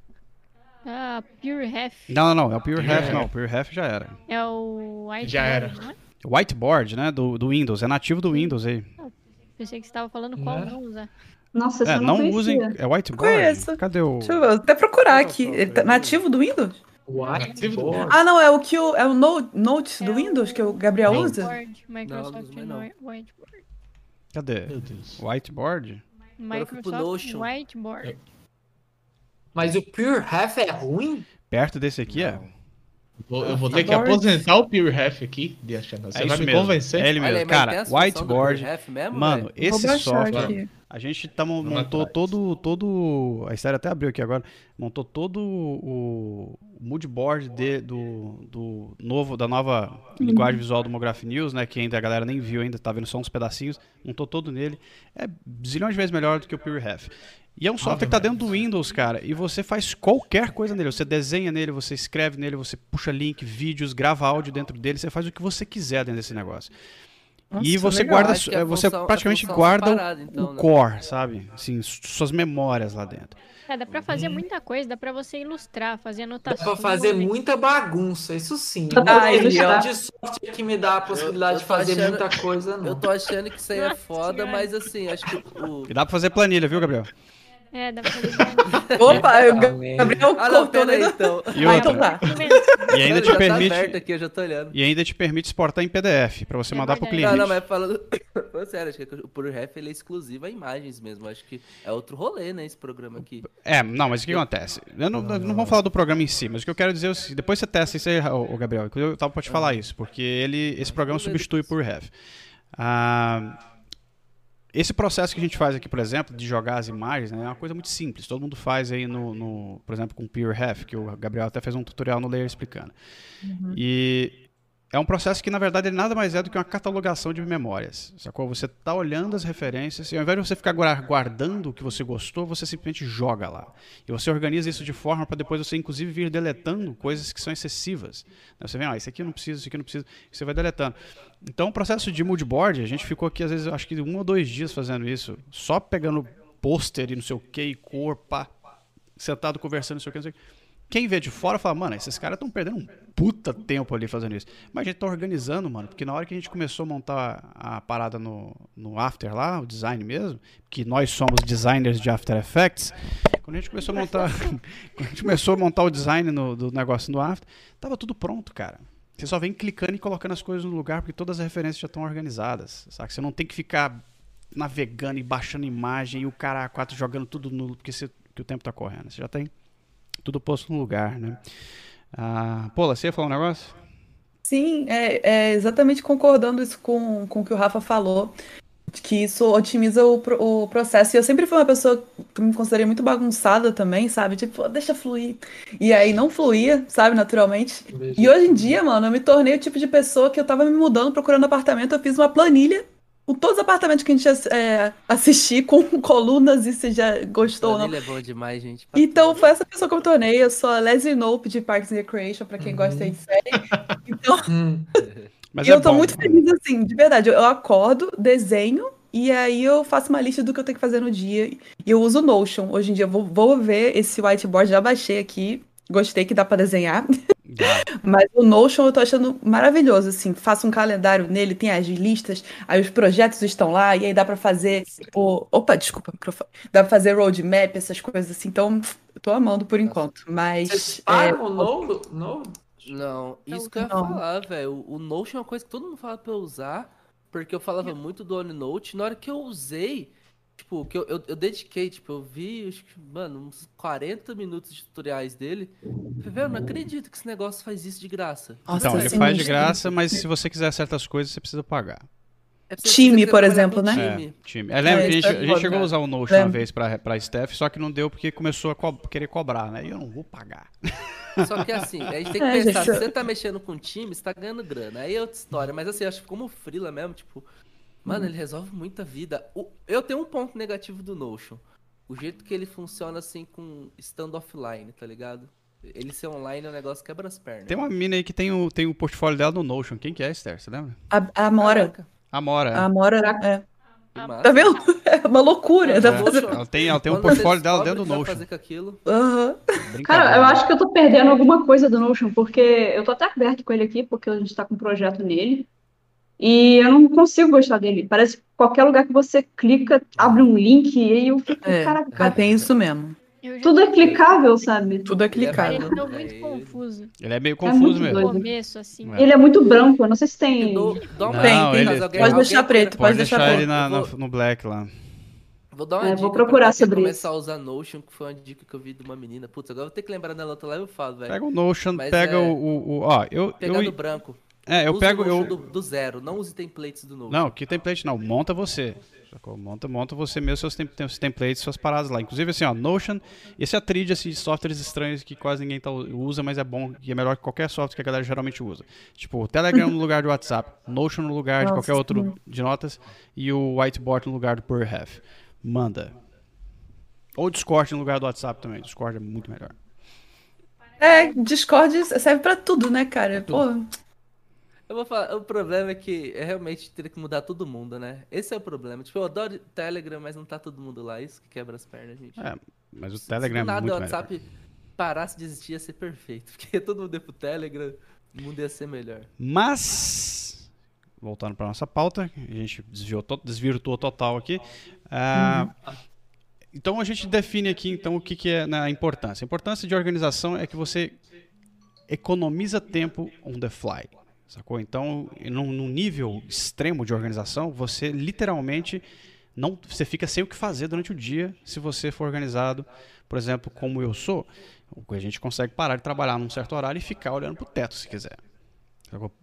ah, PureHef. Não, não, não, é o PureHef, não, o PureHef já era. É o Whiteboard, já era. É? Whiteboard, né, do, do Windows, é nativo do Windows aí. Pensei que você estava falando qual não usar. Nossa, é, não, não usem. É whiteboard? Conheço. Cadê o. Deixa eu ver, até procurar aqui. Ele tá nativo do Windows? Whiteboard. Ah, não, é o que o, é o Notes do Windows que o Gabriel usa? Microsoft não, Whiteboard. Cadê? Meu Deus. Whiteboard? Microsoft Whiteboard. Mas o Pure Half é ruim? Perto desse aqui é. Vou, eu vou ter que aposentar o Pure Half aqui. Você é vai me mesmo. convencer? É ele mesmo. Aí, Cara, whiteboard. Mesmo, mano, véio? esse software. A gente tá, montou todo, todo. A história até abriu aqui agora. Montou todo o, moodboard de, do, do novo, da nova linguagem visual do Mograph News, né? Que ainda a galera nem viu ainda, tá vendo só uns pedacinhos. Montou todo nele. É zilhões de vezes melhor do que o Pure Half. E é um software que está dentro do Windows, cara, e você faz qualquer coisa nele. Você desenha nele, você escreve nele, você puxa link, vídeos, grava áudio dentro dele, você faz o que você quiser dentro desse negócio. Nossa, e você legal. guarda, é você função, praticamente guarda então, o né? core, sabe? Assim, suas memórias lá dentro. É, dá pra fazer hum. muita coisa, dá pra você ilustrar, fazer anotações. Dá pra fazer muita bagunça, isso sim. Ah, é de software que me dá a possibilidade eu, eu de fazer achando, muita coisa, não. Eu tô achando que isso aí é foda, mas assim, acho que o... E dá pra fazer planilha, viu, Gabriel? É, dá pra fazer. Opa, o Gabriel ah, não, pera aí, então. E outra, então tá. E ainda te tá permite. Tá aqui, eu já tô olhando. E ainda te permite exportar em PDF para você é mandar pro cliente. Não, não, mas falando. sério, acho que o PureRef ele é exclusivo a imagens mesmo. Acho que é outro rolê, né? Esse programa aqui. É, não, mas o que acontece? Eu não, não, não vamos falar do programa em si, mas o que eu quero dizer é o depois você testa isso aí, o Gabriel. Eu tava pra te falar isso, porque ele, esse programa substitui o PureRef. Ah. Esse processo que a gente faz aqui, por exemplo, de jogar as imagens, né, é uma coisa muito simples. Todo mundo faz aí, no, no por exemplo, com o PureHef, que o Gabriel até fez um tutorial no Layer explicando. Uhum. E é um processo que, na verdade, ele nada mais é do que uma catalogação de memórias. Sacou? Você está olhando as referências e ao invés de você ficar guardando o que você gostou, você simplesmente joga lá. E você organiza isso de forma para depois você, inclusive, vir deletando coisas que são excessivas. Você vê, ah, isso aqui eu não preciso, isso aqui eu não preciso, você vai deletando. Então, o processo de moodboard, a gente ficou aqui, às vezes, acho que um ou dois dias fazendo isso, só pegando pôster e não sei o que, e cor, pá, sentado conversando, não sei o que, não sei o que. Quem vê de fora fala, mano, esses caras estão perdendo um puta tempo ali fazendo isso. Mas a gente tá organizando, mano, porque na hora que a gente começou a montar a parada no, no After lá, o design mesmo, que nós somos designers de After Effects, quando a gente começou a montar, quando a gente começou a montar o design no, do negócio no After, tava tudo pronto, cara. Você só vem clicando e colocando as coisas no lugar, porque todas as referências já estão organizadas, sabe? Você não tem que ficar navegando e baixando imagem e o cara a quatro jogando tudo no porque, você, porque o tempo tá correndo. Você já tem tudo posto no lugar, né? Ah, Paula, você ia falar um negócio? Sim, é, é exatamente concordando isso com, com o que o Rafa falou, que isso otimiza o, o processo. E eu sempre fui uma pessoa que me considerei muito bagunçada também, sabe? Tipo, deixa fluir. E aí não fluía, sabe, naturalmente. E hoje em dia, mano, eu me tornei o tipo de pessoa que eu tava me mudando, procurando apartamento, eu fiz uma planilha com todos os apartamentos que a gente é, assistir, com colunas, e você já gostou ou não. é demais, gente. Então, foi essa pessoa que eu tornei. Eu sou a Leslie Nope de Parks and Recreation, pra quem uhum. gosta de série. Então, hum. Mas e é eu tô bom. muito feliz, assim, de verdade. Eu acordo, desenho, e aí eu faço uma lista do que eu tenho que fazer no dia. E eu uso o Notion. Hoje em dia, eu vou, vou ver esse whiteboard, já baixei aqui. Gostei que dá para desenhar. Mas o Notion eu tô achando maravilhoso, assim. Faço um calendário nele, tem as listas, aí os projetos estão lá, e aí dá para fazer o. Opa, desculpa, microfone. Dá pra fazer roadmap, essas coisas assim. Então, eu tô amando por enquanto. Mas. Vocês pagam é... o no, Não, isso que eu ia falar, velho. O Notion é uma coisa que todo mundo fala pra eu usar, porque eu falava muito do OneNote. Na hora que eu usei, Tipo, que eu, eu, eu, dediquei, tipo, eu vi, acho que, mano, uns 40 minutos de tutoriais dele. Falei, velho, não acredito que esse negócio faz isso de graça. Nossa, então, ele faz de graça, mas se você quiser certas coisas, você precisa pagar. É time, por exemplo, né? Time. É, time. É, lembra, é, a, gente, a gente chegou a usar o Notion uma vez pra, pra Steph, só que não deu porque começou a co querer cobrar, né? E eu não vou pagar. Só que assim, a gente tem que é, pensar, gente... se você tá mexendo com time, você tá ganhando grana. Aí é outra história. Mas assim, acho que como freela mesmo, tipo, Mano, ele resolve muita vida. O, eu tenho um ponto negativo do Notion. O jeito que ele funciona assim com stand offline, tá ligado? Ele ser online é um negócio que quebra as pernas. Tem uma mina aí que tem o, tem o portfólio dela no Notion. Quem que é, Esther? Você lembra? A, a Mora. A Mora. É. A Mora, é. Tá vendo? É uma loucura. É. Ela tem, ela tem um portfólio dela dentro do Notion. Fazer com aquilo. Uhum. Cara, eu acho que eu tô perdendo alguma coisa do Notion, porque eu tô até aberto com ele aqui, porque a gente tá com um projeto nele. E eu não consigo gostar dele. Parece que qualquer lugar que você clica, abre um link e aí eu fico, é, caraca. Tem isso mesmo. Tudo é clicável, sabe? Tudo é clicável. Ele é muito confuso. Ele é meio é confuso é mesmo. Começo, assim. É. Ele é muito branco, eu não sei se tem. Dou, dou não, tem, tem. Alguém, pode deixar preto, pode, pode deixar, deixar ele na, no black lá. Vou dar uma é, dica vou procurar sobre começar a usar Notion, que foi uma dica que eu vi de uma menina. Putz, agora eu vou ter que lembrar nela outra live eu falo, velho. Pega o Notion, Mas pega é... o, o, Ó, eu. Pegando eu... branco. É, eu use pego. Eu... Do, do, zero, não use templates do novo. Não, que template não, monta você. Monta, monta você mesmo seus, tem, seus templates, suas paradas lá. Inclusive, assim, ó, Notion, esse é a tríade assim, de softwares estranhos que quase ninguém tá, usa, mas é bom, e é melhor que qualquer software que a galera geralmente usa. Tipo, o Telegram no lugar do WhatsApp, Notion no lugar Nossa, de qualquer outro de notas, e o Whiteboard no lugar do PerHalf. Manda. Ou Discord no lugar do WhatsApp também. Discord é muito melhor. É, Discord serve pra tudo, né, cara? Pô, eu vou falar, o problema é que é realmente teria que mudar todo mundo, né? Esse é o problema. Tipo, eu adoro Telegram, mas não tá todo mundo lá. Isso que quebra as pernas, gente. É, mas o Telegram Se, é muito o WhatsApp melhor. parasse de existir ia ser perfeito. Porque todo mundo ia pro Telegram, o mundo ia ser melhor. Mas, voltando pra nossa pauta, a gente desviou, desvirtuou total aqui. Uhum. Então a gente define aqui então o que, que é na importância. A importância de organização é que você economiza tempo on the fly. Sacou? Então, num, num nível extremo de organização, você literalmente não, você fica sem o que fazer durante o dia se você for organizado, por exemplo, como eu sou. A gente consegue parar de trabalhar num certo horário e ficar olhando pro teto se quiser.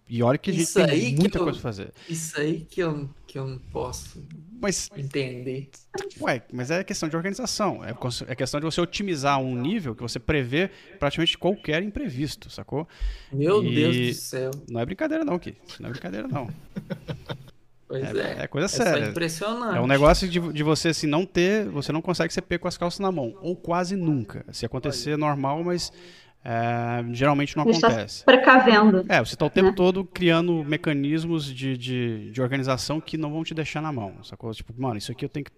E olha que a gente isso tem muita eu, coisa pra fazer. Isso aí que eu, que eu não posso mas, entender. Ué, mas é questão de organização. É, é questão de você otimizar um nível que você prevê praticamente qualquer imprevisto, sacou? Meu e Deus do céu. Não é brincadeira não, Ki. Não é brincadeira não. Pois é, é. é coisa é séria. impressionante. É um negócio de, de você assim, não ter. Você não consegue ser pego com as calças na mão. Ou quase nunca. Se acontecer, Olha. normal, mas é, geralmente não Deixa acontece. Precavendo. É, você está o tempo né? todo criando mecanismos de, de, de, organização que não vão te deixar na mão. Sacou? Tipo, mano, isso aqui eu tenho que.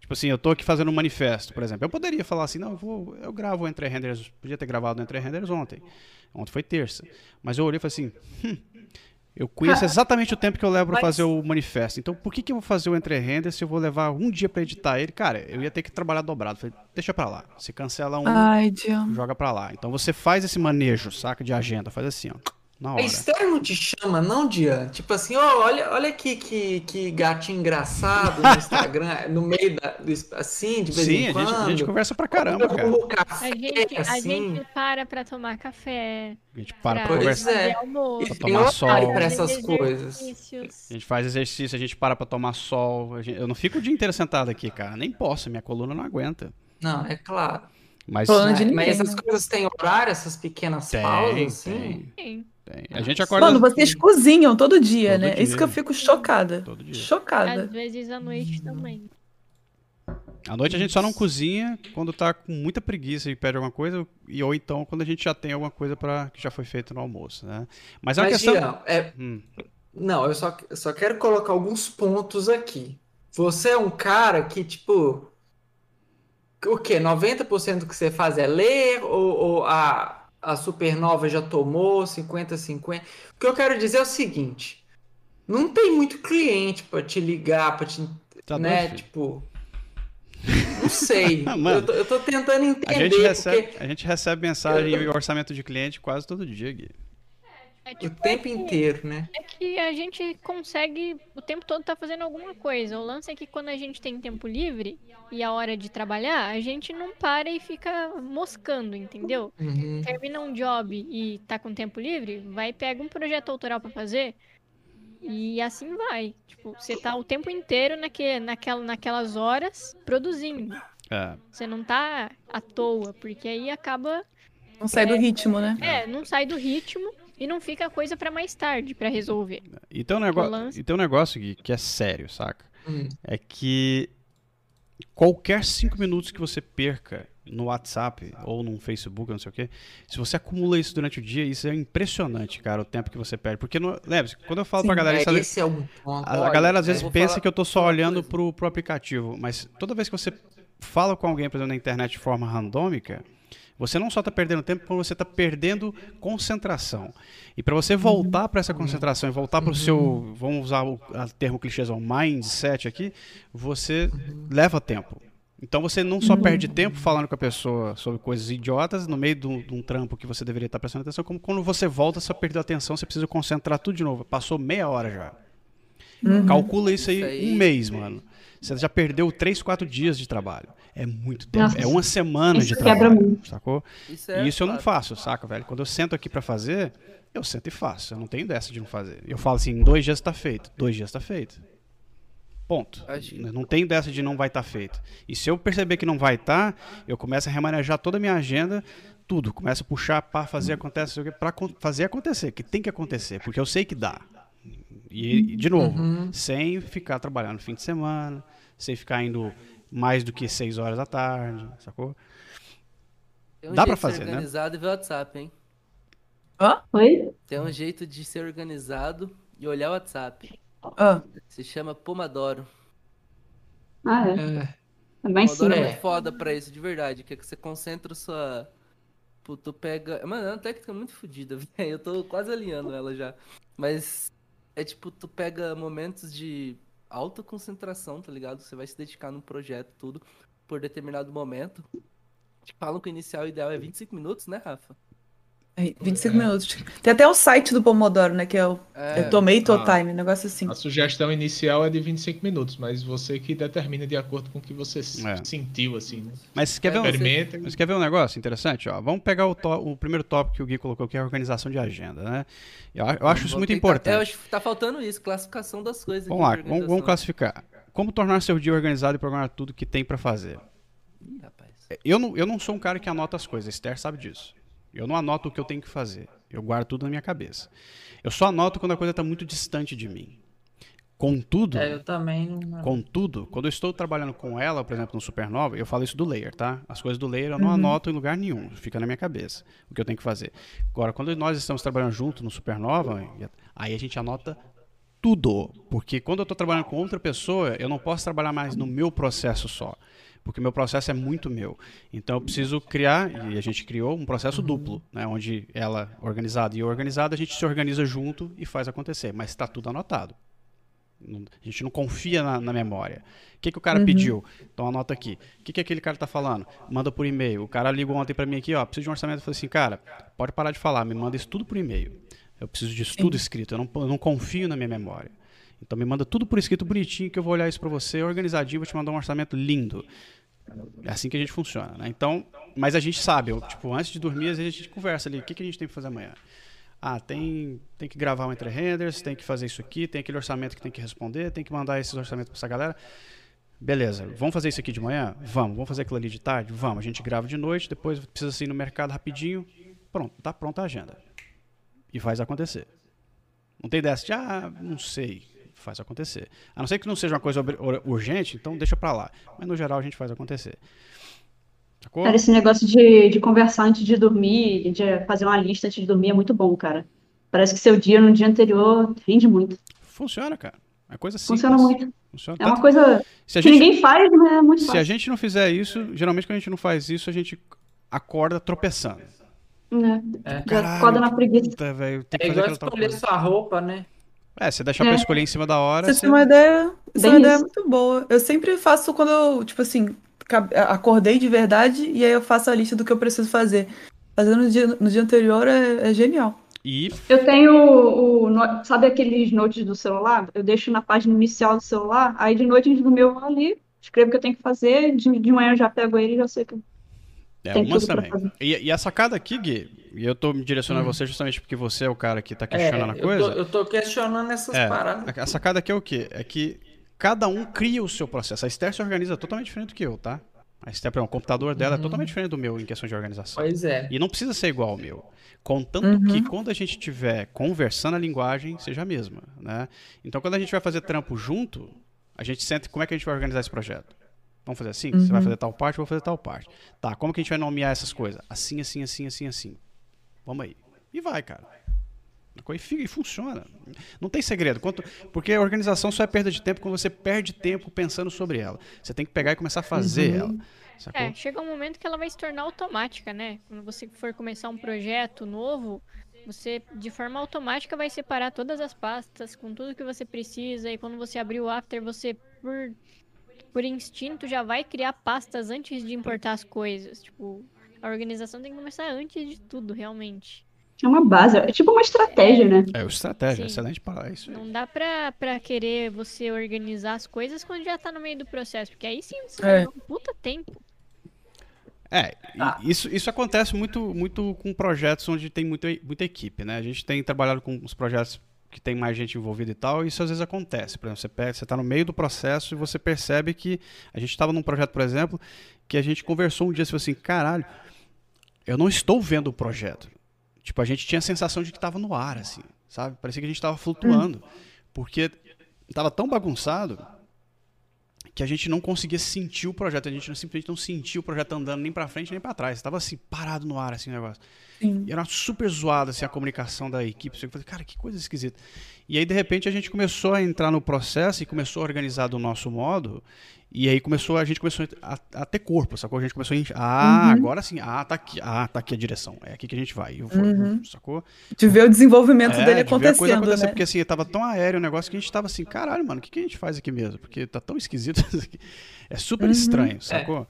Tipo assim, eu tô aqui fazendo um manifesto, por exemplo. Eu poderia falar assim, não, eu, vou, eu gravo Entre Renders, podia ter gravado Entre Renders ontem. Ontem foi terça. Mas eu olhei e falei assim, hum, eu conheço exatamente o tempo que eu levo para fazer o manifesto. Então, por que, que eu vou fazer o entre render se eu vou levar um dia para editar ele? Cara, eu ia ter que trabalhar dobrado. Falei, deixa para lá. Você cancela um, Ai, joga para lá. Então, você faz esse manejo, saca, de agenda. Faz assim, ó. Na hora. Externo te chama, não, Dian? Tipo assim, ó, olha, olha aqui que, que gatinho engraçado no Instagram, no meio da. Assim, de vez Sim, em quando. Sim, a, gente conversa pra caramba, cara. Café, a, gente, assim. a gente para pra tomar café. A gente para pra, pra conversar. É. Pra tomar sol. Pra essas coisas. A gente faz exercício, a gente para pra tomar sol. Gente, eu não fico o dia inteiro sentado aqui, cara. Nem posso, minha coluna não aguenta. Não, é claro. Mas, mas, mas essas coisas têm horário, essas pequenas tem, pausas, assim? Tem. Tem. A gente acorda. Mano, vocês cozinham todo dia, todo né? Dia. Isso que eu fico chocada. Todo dia. Chocada. Às vezes à noite também. À noite a gente só não cozinha quando tá com muita preguiça e pede alguma coisa, e ou então quando a gente já tem alguma coisa para que já foi feito no almoço, né? Mas é uma Mas, questão. é... Hum. Não, eu só, só quero colocar alguns pontos aqui. Você é um cara que, tipo. O quê? 90% do que você faz é ler? Ou, ou a, a Supernova já tomou 50-50. O que eu quero dizer é o seguinte: não tem muito cliente para te ligar, para te. Tá né? Tipo. Não sei. eu, tô, eu, tô, tentando entender. A gente recebe, porque... a gente recebe mensagem eu... e orçamento de cliente quase todo dia, Gui. É, tipo, o tempo é que, inteiro, né? É que a gente consegue o tempo todo tá fazendo alguma coisa. O lance é que quando a gente tem tempo livre e a hora de trabalhar, a gente não para e fica moscando, entendeu? Uhum. Termina um job e tá com tempo livre, vai pega um projeto autoral para fazer e assim vai. Tipo, você tá o tempo inteiro naque, naquela, naquelas horas produzindo. É. Você não tá à toa, porque aí acaba não sai é, do ritmo, né? É, não sai do ritmo. E não fica coisa para mais tarde para resolver. E tem um, negócio, e tem um negócio que, que é sério, saca? Hum. É que qualquer cinco minutos que você perca no WhatsApp ou no Facebook, não sei o quê, se você acumula isso durante o dia, isso é impressionante, cara, o tempo que você perde. Porque, lembra, quando eu falo Sim, pra galera... É, esse é um ponto. A, a galera às vezes pensa falar... que eu tô só olhando pro, pro aplicativo, mas toda vez que você fala com alguém, por exemplo, na internet de forma randômica você não só está perdendo tempo, como você está perdendo concentração. E para você voltar para essa concentração e voltar para o seu, vamos usar o termo clichêzão, mindset aqui, você leva tempo. Então você não só perde tempo falando com a pessoa sobre coisas idiotas no meio de um, de um trampo que você deveria estar tá prestando atenção, como quando você volta, você perdeu a atenção, você precisa concentrar tudo de novo. Passou meia hora já. Uhum. Calcula isso aí, isso aí, um mês, mano. Você já perdeu 3, 4 dias de trabalho. É muito tempo. Nossa, é uma semana de trabalho. Muito. Sacou? Isso, é, isso eu não faço, saca, velho? Quando eu sento aqui para fazer, eu sento e faço. Eu não tenho dessa de não fazer. Eu falo assim, em dois dias está feito. Dois dias está feito. Ponto. Não tenho dessa de não vai estar tá feito. E se eu perceber que não vai estar, tá, eu começo a remanejar toda a minha agenda, tudo. Começo a puxar para fazer acontecer, para fazer acontecer, que tem que acontecer, porque eu sei que dá. E, de novo, uhum. sem ficar trabalhando no fim de semana, sem ficar indo mais do que 6 horas da tarde, sacou? Um Dá para fazer, né? organizado e ver o WhatsApp, hein? Hã? Oi? Tem um jeito de ser organizado e olhar o WhatsApp. Ah. Se chama Pomodoro. Ah, é. é. É bem Pomodoro é muito foda pra isso, de verdade. Que, é que você concentra sua. Tu pega. Mano, é uma técnica muito fodida, velho. Eu tô quase alinhando ela já. Mas é tipo, tu pega momentos de alta concentração, tá ligado? Você vai se dedicar num projeto, tudo, por determinado momento. Te falam que o inicial ideal é 25 minutos, né, Rafa? 25 é. minutos. Tem até o site do Pomodoro, né? Que é o é, é Tomato a, Time, negócio assim. A sugestão inicial é de 25 minutos, mas você que determina de acordo com o que você é. sentiu, assim, né? Mas quer, ver um, mas quer ver um negócio interessante? Ó, vamos pegar o, o primeiro tópico que o Gui colocou, que é a organização de agenda, né? Eu, eu acho isso muito importante. Eu acho que tá faltando isso, classificação das coisas. Vamos lá, vamos, vamos, classificar. Como tornar seu dia organizado e programar tudo que tem para fazer? Ih, eu não, eu não sou um cara que anota as coisas, Esther sabe disso. Eu não anoto o que eu tenho que fazer. Eu guardo tudo na minha cabeça. Eu só anoto quando a coisa está muito distante de mim. Contudo, é, eu também. Contudo, quando eu estou trabalhando com ela, por exemplo, no Supernova, eu falo isso do layer, tá? As coisas do layer eu não uhum. anoto em lugar nenhum, fica na minha cabeça o que eu tenho que fazer. Agora, quando nós estamos trabalhando junto no Supernova, aí a gente anota tudo, porque quando eu estou trabalhando com outra pessoa, eu não posso trabalhar mais no meu processo só porque meu processo é muito meu. Então eu preciso criar, e a gente criou um processo duplo, né, onde ela organizada e eu organizada, a gente se organiza junto e faz acontecer, mas está tudo anotado. A gente não confia na, na memória. O que, que o cara uhum. pediu? Então anota aqui. O que, que aquele cara está falando? Manda por e-mail. O cara ligou ontem para mim aqui, ó, preciso de um orçamento. Eu falei assim, cara, pode parar de falar, me manda isso tudo por e-mail. Eu preciso disso tudo escrito. Eu não, eu não confio na minha memória. Então me manda tudo por escrito bonitinho que eu vou olhar isso para você, organizadinho, vou te mandar um orçamento lindo. É assim que a gente funciona, né? Então, mas a gente sabe, eu, tipo, antes de dormir, às vezes a gente conversa ali, o que, que a gente tem que fazer amanhã? Ah, tem, tem que gravar um entre renders, tem que fazer isso aqui, tem aquele orçamento que tem que responder, tem que mandar esses orçamentos para essa galera. Beleza, vamos fazer isso aqui de manhã? Vamos. Vamos fazer aquilo ali de tarde? Vamos. A gente grava de noite, depois precisa ir no mercado rapidinho. Pronto, tá pronta a agenda. E faz acontecer. Não tem dessa de, ah, não sei faz acontecer. A não ser que não seja uma coisa urgente, então deixa para lá. Mas no geral a gente faz acontecer. Sacou? Cara, esse negócio de, de conversar antes de dormir, de fazer uma lista antes de dormir é muito bom, cara. Parece que seu dia no dia anterior rende muito. Funciona, cara. É coisa simples. Funciona muito. Funciona. É uma coisa que gente, ninguém faz, mas é muito se fácil. Se a gente não fizer isso, geralmente quando a gente não faz isso, a gente acorda tropeçando. É. é. Já acorda na preguiça. Puta, véio, tem que é igual escolher sua roupa, né? É, você deixar é. pra escolher em cima da hora. Você, você... tem uma ideia. Essa é uma ideia muito boa. Eu sempre faço quando eu, tipo assim, acordei de verdade e aí eu faço a lista do que eu preciso fazer. Fazendo no dia, no dia anterior é, é genial. E... Eu tenho o, o, Sabe aqueles notes do celular? Eu deixo na página inicial do celular, aí de noite do meu ali, escrevo o que eu tenho que fazer, de, de manhã eu já pego ele e já sei que. É, umas também. E, e, a sacada aqui, Gui, e eu tô me direcionando hum. a você justamente porque você é o cara que tá questionando é, a coisa. Eu tô, eu tô questionando essas é, paradas. A, sacada aqui é o quê? É que cada um cria o seu processo. A Esther se organiza totalmente diferente do que eu, tá? A Esther, o computador dela é uhum. é totalmente diferente do meu em questão de organização. Pois é. E não precisa ser igual ao meu. Contanto uhum. que quando a gente estiver conversando a linguagem, seja a mesma, né? Então, quando a gente vai fazer trampo junto, a gente sente como é que a gente vai organizar esse projeto. Vamos fazer assim? Uhum. Você vai fazer tal parte, eu vou fazer tal parte. Tá, como que a gente vai nomear essas coisas? Assim, assim, assim, assim, assim. Vamos aí. E vai, cara. E funciona. Não tem segredo. Quanto, porque a organização só é perda de tempo quando você perde tempo pensando sobre ela. Você tem que pegar e começar a fazer uhum. ela. Sacou? É, chega um momento que ela vai se tornar automática, né? Quando você for começar um projeto novo, você de forma automática vai separar todas as pastas com tudo que você precisa. E quando você abrir o After, você, por por instinto, já vai criar pastas antes de importar as coisas. Tipo, a organização tem que começar antes de tudo, realmente. É uma base, é tipo uma estratégia, né? É, uma estratégia, Sim. excelente para isso. Não dá pra, pra querer você organizar as coisas quando já tá no meio do processo, porque aí sim você é. um puta tempo. É, ah. isso, isso acontece muito, muito com projetos onde tem muita, muita equipe, né? A gente tem trabalhado com os projetos que tem mais gente envolvida e tal, isso às vezes acontece. Por exemplo, você está no meio do processo e você percebe que a gente estava num projeto, por exemplo, que a gente conversou um dia e falou assim, caralho, eu não estou vendo o projeto. Tipo, a gente tinha a sensação de que estava no ar, assim, sabe? Parecia que a gente estava flutuando, porque estava tão bagunçado que a gente não conseguia sentir o projeto, a gente simplesmente não sentia o projeto andando nem para frente nem para trás, estava assim parado no ar assim o negócio. Sim. E era super zoado assim a comunicação da equipe, eu falei, cara, que coisa esquisita. E aí de repente a gente começou a entrar no processo e começou a organizar do nosso modo e aí começou, a gente começou a, a ter corpo, sacou? A gente começou a. Ah, uhum. agora sim. Ah, tá aqui. Ah, tá aqui a direção. É aqui que a gente vai. Eu vou, uhum. sacou? De ver o desenvolvimento é, dele acontecendo. De ver a coisa né? Porque assim, tava tão aéreo o negócio que a gente tava assim, caralho, mano, o que, que a gente faz aqui mesmo? Porque tá tão esquisito isso aqui. É super uhum. estranho, sacou?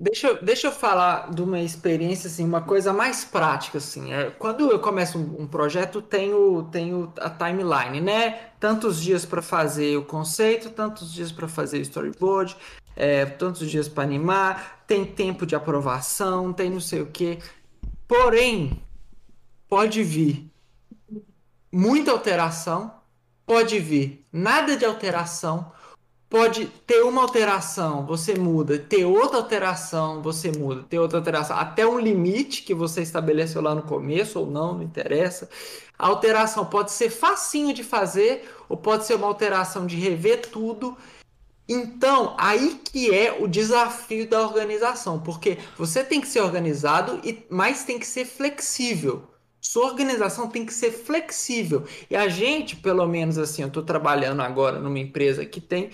Deixa, deixa eu falar de uma experiência, assim, uma coisa mais prática, assim. É, quando eu começo um, um projeto, tenho, tenho a timeline, né? Tantos dias para fazer o conceito, tantos dias para fazer o storyboard, é, tantos dias para animar, tem tempo de aprovação, tem não sei o quê. Porém, pode vir muita alteração, pode vir nada de alteração, pode ter uma alteração, você muda, ter outra alteração, você muda, ter outra alteração, até um limite que você estabeleceu lá no começo ou não, não interessa. A alteração pode ser facinho de fazer ou pode ser uma alteração de rever tudo. Então, aí que é o desafio da organização, porque você tem que ser organizado, e mas tem que ser flexível. Sua organização tem que ser flexível. E a gente, pelo menos assim, eu estou trabalhando agora numa empresa que tem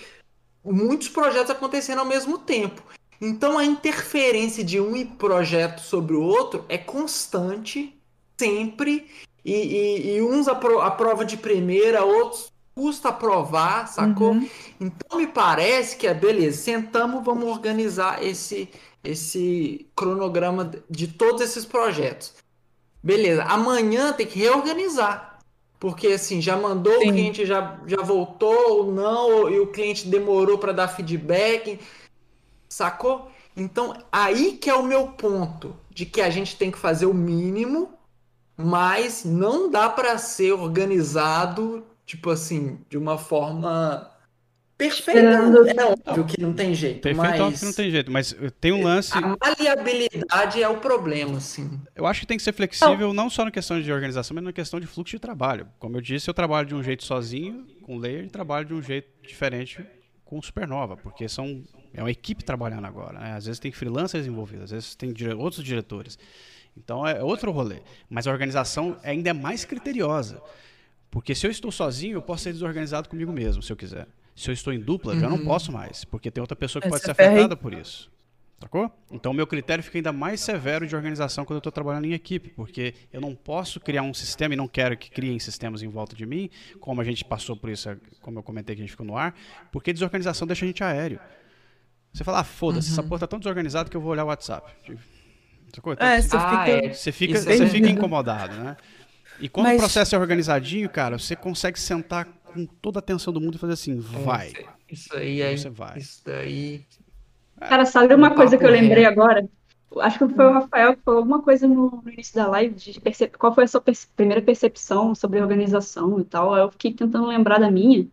muitos projetos acontecendo ao mesmo tempo. Então a interferência de um projeto sobre o outro é constante, sempre, e, e, e uns aprova de primeira, outros custa aprovar, sacou? Uhum. Então me parece que é beleza, sentamos, vamos organizar esse, esse cronograma de todos esses projetos. Beleza, amanhã tem que reorganizar. Porque assim, já mandou, Sim. o cliente já, já voltou ou não, e o cliente demorou para dar feedback, sacou? Então, aí que é o meu ponto, de que a gente tem que fazer o mínimo, mas não dá para ser organizado, tipo assim, de uma forma Perfeito. É óbvio que não tem jeito. Perfeito, mas... é óbvio que não tem jeito, mas tem um lance. A maleabilidade é o problema, sim. Eu acho que tem que ser flexível, não só na questão de organização, mas na questão de fluxo de trabalho. Como eu disse, eu trabalho de um jeito sozinho, com layer, e trabalho de um jeito diferente com Supernova, porque são é uma equipe trabalhando agora. Né? Às vezes tem freelancers envolvidos, às vezes tem dire... outros diretores. Então é outro rolê. Mas a organização ainda é mais criteriosa. Porque se eu estou sozinho, eu posso ser desorganizado comigo mesmo, se eu quiser. Se eu estou em dupla, uhum. já não uhum. posso mais, porque tem outra pessoa que pode ser afetada por isso. Sacou? Então, o meu critério fica ainda mais severo de organização quando eu estou trabalhando em equipe, porque eu não posso criar um sistema e não quero que criem sistemas em volta de mim, como a gente passou por isso, como eu comentei que a gente ficou no ar, porque desorganização deixa a gente aéreo. Você fala, ah, foda-se, uhum. essa porra tá tão desorganizada que eu vou olhar o WhatsApp. Sacou? Então, é, você, ah, fica, é. você fica, você fica incomodado, né? E quando Mas... o processo é organizadinho, cara, você consegue sentar com toda a atenção do mundo e fazer assim, é, vai. Isso aí é. Você vai. Isso daí. É, cara, sabe uma coisa que eu lembrei agora? Acho que foi o Rafael que falou alguma coisa no, no início da live de percep... qual foi a sua perce... primeira percepção sobre organização e tal. Eu fiquei tentando lembrar da minha.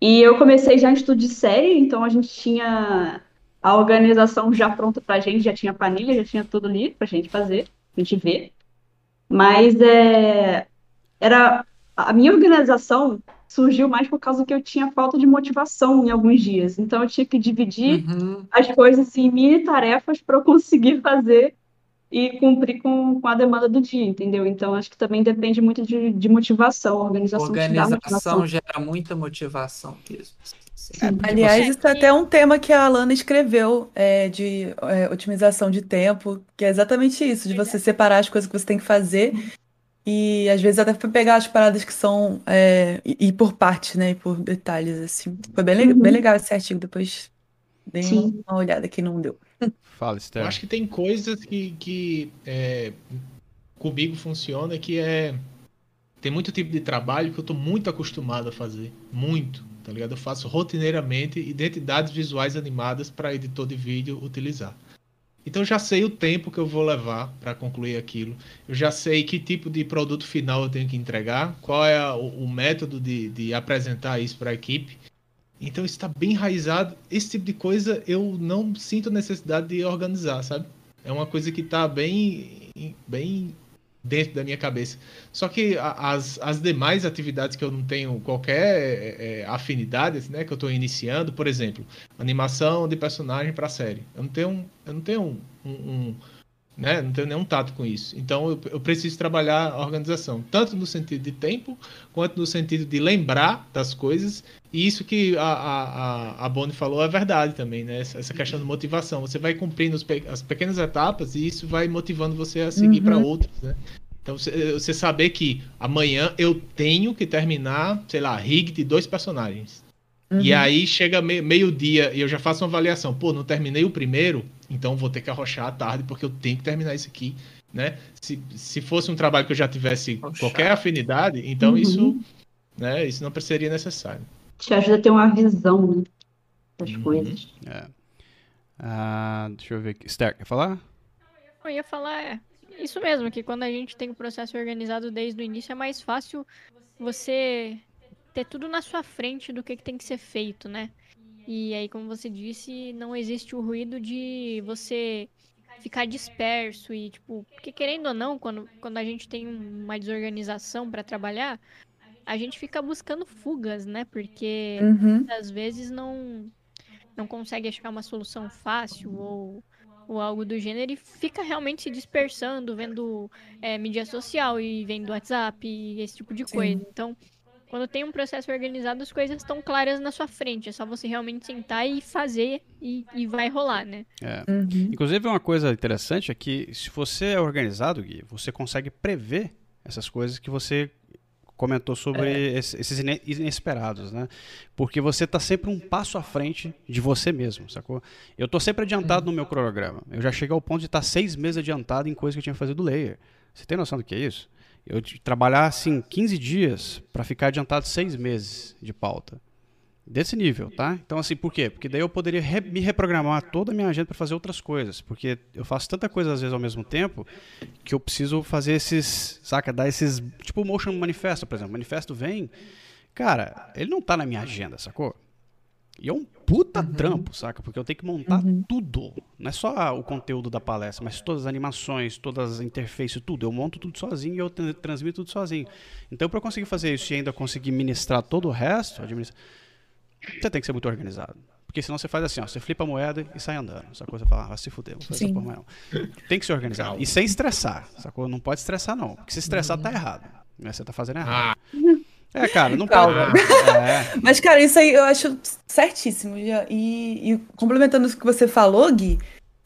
E eu comecei já em estudo de série, então a gente tinha a organização já pronta pra gente, já tinha planilha, já tinha tudo ali pra gente fazer, pra gente ver. Mas é, era a minha organização surgiu mais por causa que eu tinha falta de motivação em alguns dias. Então eu tinha que dividir uhum. as coisas em mini tarefas para eu conseguir fazer e cumprir com, com a demanda do dia, entendeu? Então acho que também depende muito de, de motivação. Organização, organização motivação. gera muita motivação mesmo. É, aliás, isso é até um tema que a Alana escreveu é, de é, otimização de tempo, que é exatamente isso, de você separar as coisas que você tem que fazer e às vezes até foi pegar as paradas que são. É, e, e, por partes, né? E por detalhes, assim. Foi bem, uhum. bem legal esse artigo. Depois dei Sim. uma olhada que não deu. Fala, Esther. Eu acho que tem coisas que, que é, comigo funciona que é. Tem muito tipo de trabalho que eu tô muito acostumado a fazer. Muito, tá ligado? Eu faço rotineiramente identidades visuais animadas para editor de vídeo utilizar. Então já sei o tempo que eu vou levar para concluir aquilo. Eu já sei que tipo de produto final eu tenho que entregar, qual é o, o método de, de, apresentar isso para a equipe. Então está bem enraizado. Esse tipo de coisa eu não sinto necessidade de organizar, sabe? É uma coisa que está bem, bem dentro da minha cabeça. Só que as, as demais atividades que eu não tenho qualquer é, é afinidade, né, que eu estou iniciando, por exemplo, animação de personagem para série, eu não tenho, eu não tenho um, um né, não tenho nenhum tato com isso. Então eu, eu, preciso trabalhar a organização, tanto no sentido de tempo, quanto no sentido de lembrar das coisas. E isso que a, a, a Bonnie falou é verdade também, né? Essa questão de motivação. Você vai cumprindo as pequenas etapas e isso vai motivando você a seguir uhum. para outras, né? Então você, saber que amanhã eu tenho que terminar, sei lá, rig de dois personagens. Uhum. E aí chega meio-dia e eu já faço uma avaliação. Pô, não terminei o primeiro, Então vou ter que arrochar à tarde porque eu tenho que terminar isso aqui, né? Se, se fosse um trabalho que eu já tivesse qualquer afinidade, então uhum. isso, né, isso não seria necessário. Te ajuda a ter uma visão, né, das uhum. coisas. É. Uh, deixa eu ver aqui. Esther, quer falar? Eu ia falar, é, isso mesmo, que quando a gente tem o processo organizado desde o início, é mais fácil você ter tudo na sua frente do que, que tem que ser feito, né? E aí, como você disse, não existe o ruído de você ficar disperso e, tipo, porque querendo ou não, quando, quando a gente tem uma desorganização para trabalhar, a gente fica buscando fugas, né? Porque uhum. às vezes não não consegue achar uma solução fácil ou, ou algo do gênero e fica realmente se dispersando, vendo é, mídia social e vendo WhatsApp e esse tipo de Sim. coisa. Então, quando tem um processo organizado, as coisas estão claras na sua frente. É só você realmente sentar e fazer e, e vai rolar, né? É. Uhum. Inclusive, uma coisa interessante é que se você é organizado, Gui, você consegue prever essas coisas que você comentou sobre é. esses inesperados, né? Porque você está sempre um passo à frente de você mesmo, sacou? Eu estou sempre adiantado no meu cronograma. Eu já cheguei ao ponto de estar tá seis meses adiantado em coisas que eu tinha que fazer do layer. Você tem noção do que é isso? Eu trabalhar assim 15 dias para ficar adiantado seis meses de pauta. Desse nível, tá? Então, assim, por quê? Porque daí eu poderia re me reprogramar toda a minha agenda para fazer outras coisas. Porque eu faço tanta coisa às vezes ao mesmo tempo que eu preciso fazer esses, saca? Dar esses. Tipo o Motion Manifesto, por exemplo. O manifesto vem. Cara, ele não tá na minha agenda, sacou? E é um puta uhum. trampo, saca? Porque eu tenho que montar uhum. tudo. Não é só o conteúdo da palestra, mas todas as animações, todas as interfaces, tudo. Eu monto tudo sozinho e eu transmito tudo sozinho. Então, para eu conseguir fazer isso e ainda conseguir ministrar todo o resto, administra... você tem que ser muito organizado. Porque senão você faz assim, ó, você flipa a moeda e sai andando. Sacou? Você fala, ah, vai se fuder, vou fazer essa porra não. Tem que ser organizado. E sem estressar, sacou? Não pode estressar, não. Porque se estressar, tá errado. Você tá fazendo errado. Ah. É, cara, não Calma. pode. É. Mas, cara, isso aí eu acho certíssimo. E, e, complementando o que você falou, Gui,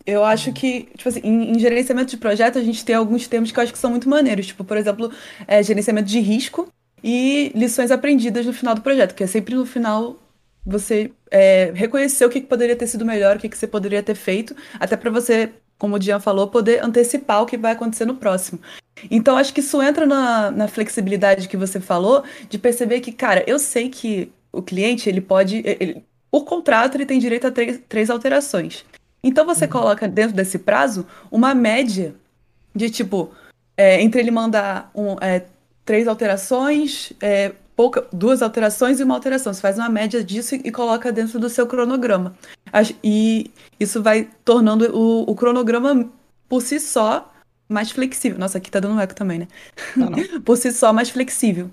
eu acho que, tipo assim, em, em, gerenciamento de projeto, a gente tem alguns termos que eu acho que são muito maneiros. Tipo, por exemplo, é, gerenciamento de risco e lições aprendidas no final do projeto, que é sempre no final você é, reconhecer o que, que, poderia ter sido melhor, o que, que você poderia ter feito, até para você, como o Dian falou, poder antecipar o que vai acontecer no próximo. Então, acho que isso entra na, na flexibilidade que você falou, de perceber que, cara, eu sei que o cliente, ele pode. Ele, por contrato, ele tem direito a três, três alterações. Então, você uhum. coloca dentro desse prazo uma média de tipo. É, entre ele mandar um, é, três alterações, é, pouca, duas alterações e uma alteração. Você faz uma média disso e, e coloca dentro do seu cronograma. E isso vai tornando o, o cronograma por si só mais flexível. Nossa, aqui tá dando um eco também, né? Ah, Por si só, mais flexível.